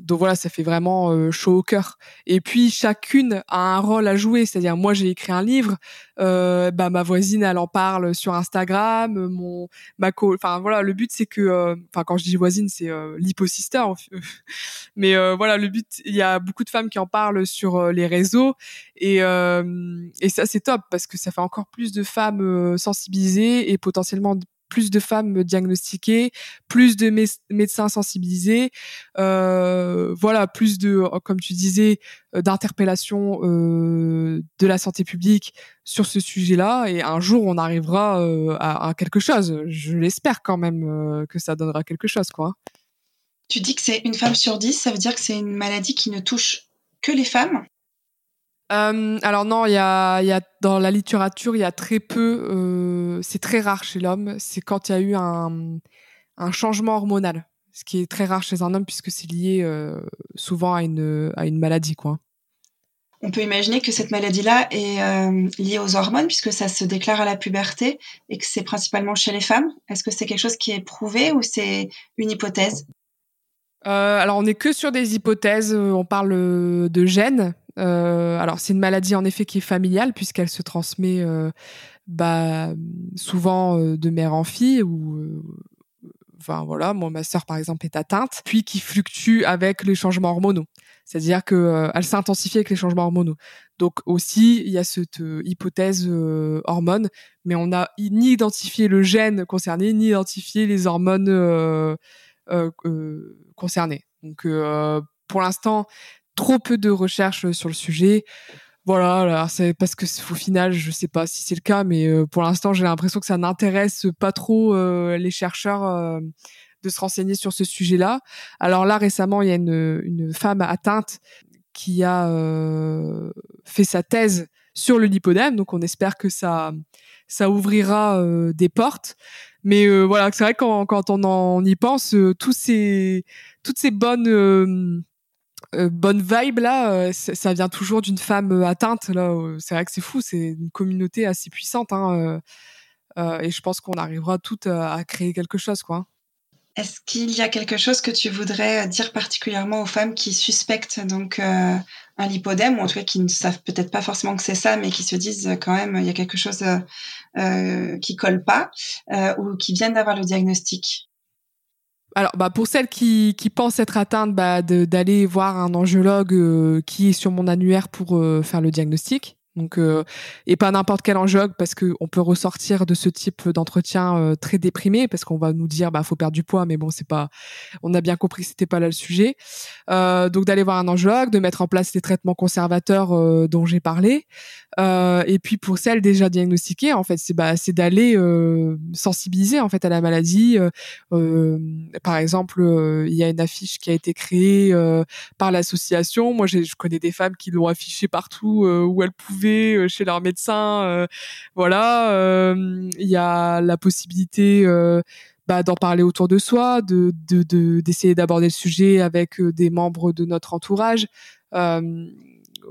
donc voilà, ça fait vraiment euh, chaud au cœur. Et puis chacune a un rôle à jouer, c'est-à-dire moi j'ai écrit un livre, euh, bah ma voisine elle en parle sur Instagram, mon ma co, enfin voilà, le but c'est que, euh, enfin quand je dis voisine c'est euh, l'hyposister, <laughs> mais voilà le but, il y a beaucoup de femmes qui en parlent sur les réseaux. Et et ça c'est top parce que ça fait encore plus de femmes sensibilisées et potentiellement plus de femmes diagnostiquées, plus de médecins sensibilisés, euh, voilà, plus de, comme tu disais, euh, d'interpellation euh, de la santé publique sur ce sujet-là. Et un jour, on arrivera à, quelque chose. Je l'espère quand même que ça donnera quelque chose, quoi. Tu dis que c'est une femme sur dix, ça veut dire que c'est une maladie qui ne touche que les femmes euh, alors non, il y a, y a dans la littérature, il y a très peu. Euh, c'est très rare chez l'homme. C'est quand il y a eu un, un changement hormonal, ce qui est très rare chez un homme puisque c'est lié euh, souvent à une à une maladie, quoi. On peut imaginer que cette maladie-là est liée aux hormones puisque ça se déclare à la puberté et que c'est principalement chez les femmes. Est-ce que c'est quelque chose qui est prouvé ou c'est une hypothèse? Alors on n'est que sur des hypothèses, on parle de gènes, alors c'est une maladie en effet qui est familiale puisqu'elle se transmet euh, bah, souvent euh, de mère en fille ou enfin voilà, moi ma sœur par exemple est atteinte, puis qui fluctue avec les changements hormonaux. C'est-à-dire que elle s'intensifie avec les changements hormonaux. Donc aussi il y a cette hypothèse hormone, mais on n'a ni identifié le gène concerné ni identifié les hormones concernées. Donc pour l'instant, trop peu de recherches sur le sujet. Voilà, c'est parce que au final, je sais pas si c'est le cas, mais euh, pour l'instant, j'ai l'impression que ça n'intéresse pas trop euh, les chercheurs euh, de se renseigner sur ce sujet-là. Alors là, récemment, il y a une, femme atteinte qui a fait sa thèse sur le lipodème, donc on espère que ça ça ouvrira des portes. Mais voilà, c'est vrai quand quand on en y pense, ces toutes ces bonnes euh, bonne vibe là, euh, ça vient toujours d'une femme euh, atteinte là. c'est vrai que c'est fou, c'est une communauté assez puissante hein, et je pense qu'on arrivera toutes à créer quelque chose quoi. Est-ce qu'il y a quelque chose que tu voudrais dire particulièrement aux femmes qui suspectent donc un lipodème ou en tout cas qui ne savent peut-être pas forcément que c'est ça, mais qui se disent quand même il y a quelque chose qui colle pas ou qui viennent d'avoir le diagnostic? Alors, bah, pour celles qui, qui pensent être atteintes, bah, d'aller voir un angiologue euh, qui est sur mon annuaire pour euh, faire le diagnostic. Euh, et pas n'importe quel angiologue parce que on peut ressortir de ce type d'entretien euh, très déprimé parce qu'on va nous dire bah faut perdre du poids, mais bon c'est pas, on a bien compris que c'était pas là le sujet. Euh, donc d'aller voir un angiologue, de mettre en place les traitements conservateurs dont j'ai parlé. et puis pour celles déjà diagnostiquées, en fait c'est bah c'est d'aller sensibiliser en fait à la maladie. par exemple, il y a une affiche qui a été créée par l'association. Moi je connais des femmes qui l'ont affichée partout où elles pouvaient euh, chez leur médecin. Euh, voilà, euh, il y a la possibilité bah, d'en parler autour de soi, de d'essayer d'aborder le sujet avec des membres de notre entourage.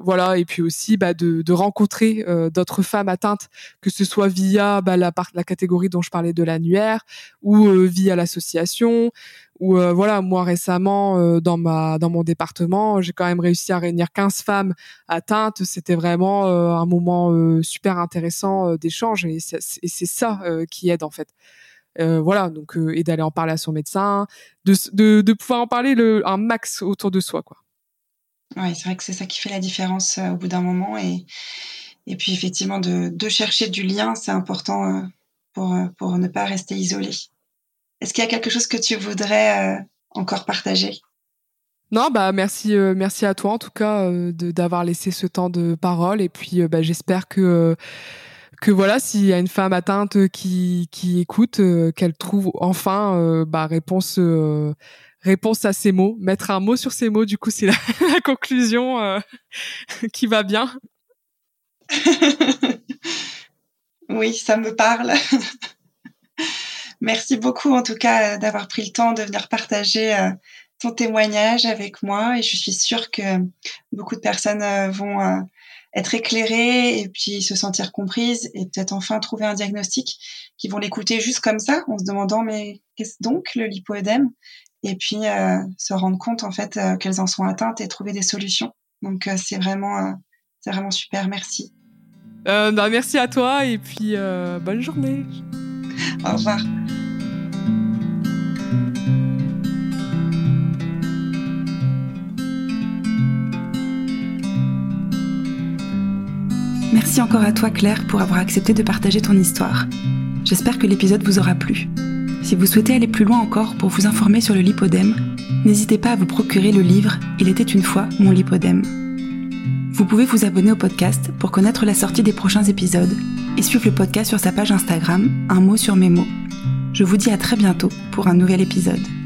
Voilà, et puis aussi bah, de, de rencontrer d'autres femmes atteintes, que ce soit via bah, la, la catégorie dont je parlais de l'annuaire ou via l'association ou voilà moi récemment dans ma dans mon département j'ai quand même réussi à réunir 15 femmes atteintes c'était vraiment un moment super intéressant d'échange et c'est ça qui aide en fait euh, voilà, donc euh, et d'aller en parler à son médecin, de, de, de, pouvoir en parler le, un max autour de soi, quoi. Ouais, c'est vrai que c'est ça qui fait la différence euh, au bout d'un moment et et puis effectivement de, de chercher du lien, c'est important pour pour ne pas rester isolé. Est-ce qu'il y a quelque chose que tu voudrais encore partager? Non, bah merci, merci à toi en tout cas d'avoir laissé ce temps de parole et puis bah, j'espère que que voilà, s'il y a une femme atteinte qui, qui écoute, euh, qu'elle trouve enfin euh, bah, réponse euh, réponse à ces mots, mettre un mot sur ces mots. Du coup, c'est la, <laughs> conclusion <laughs> qui va bien. <laughs> oui, ça me parle. Merci beaucoup en tout cas d'avoir pris le temps de venir partager ton témoignage avec moi et je suis sûre que beaucoup de personnes vont être éclairées et puis se sentir comprises et peut-être enfin trouver un diagnostic qui vont l'écouter juste comme ça en se demandant mais qu'est-ce donc le lipoédème? Et puis euh, se rendre compte en fait euh, qu'elles en sont atteintes et trouver des solutions. Donc euh, c'est vraiment c'est vraiment super, merci. Bah, merci à toi et puis bonne journée. Au revoir. Merci encore à toi Claire pour avoir accepté de partager ton histoire. J'espère que l'épisode vous aura plu. Si vous souhaitez aller plus loin encore pour vous informer sur le lipodème, n'hésitez pas à vous procurer le livre Il était une fois mon lipodème. Vous pouvez vous abonner au podcast pour connaître la sortie des prochains épisodes et suivre le podcast sur sa page Instagram, un mot sur mes mots. Je vous dis à très bientôt pour un nouvel épisode.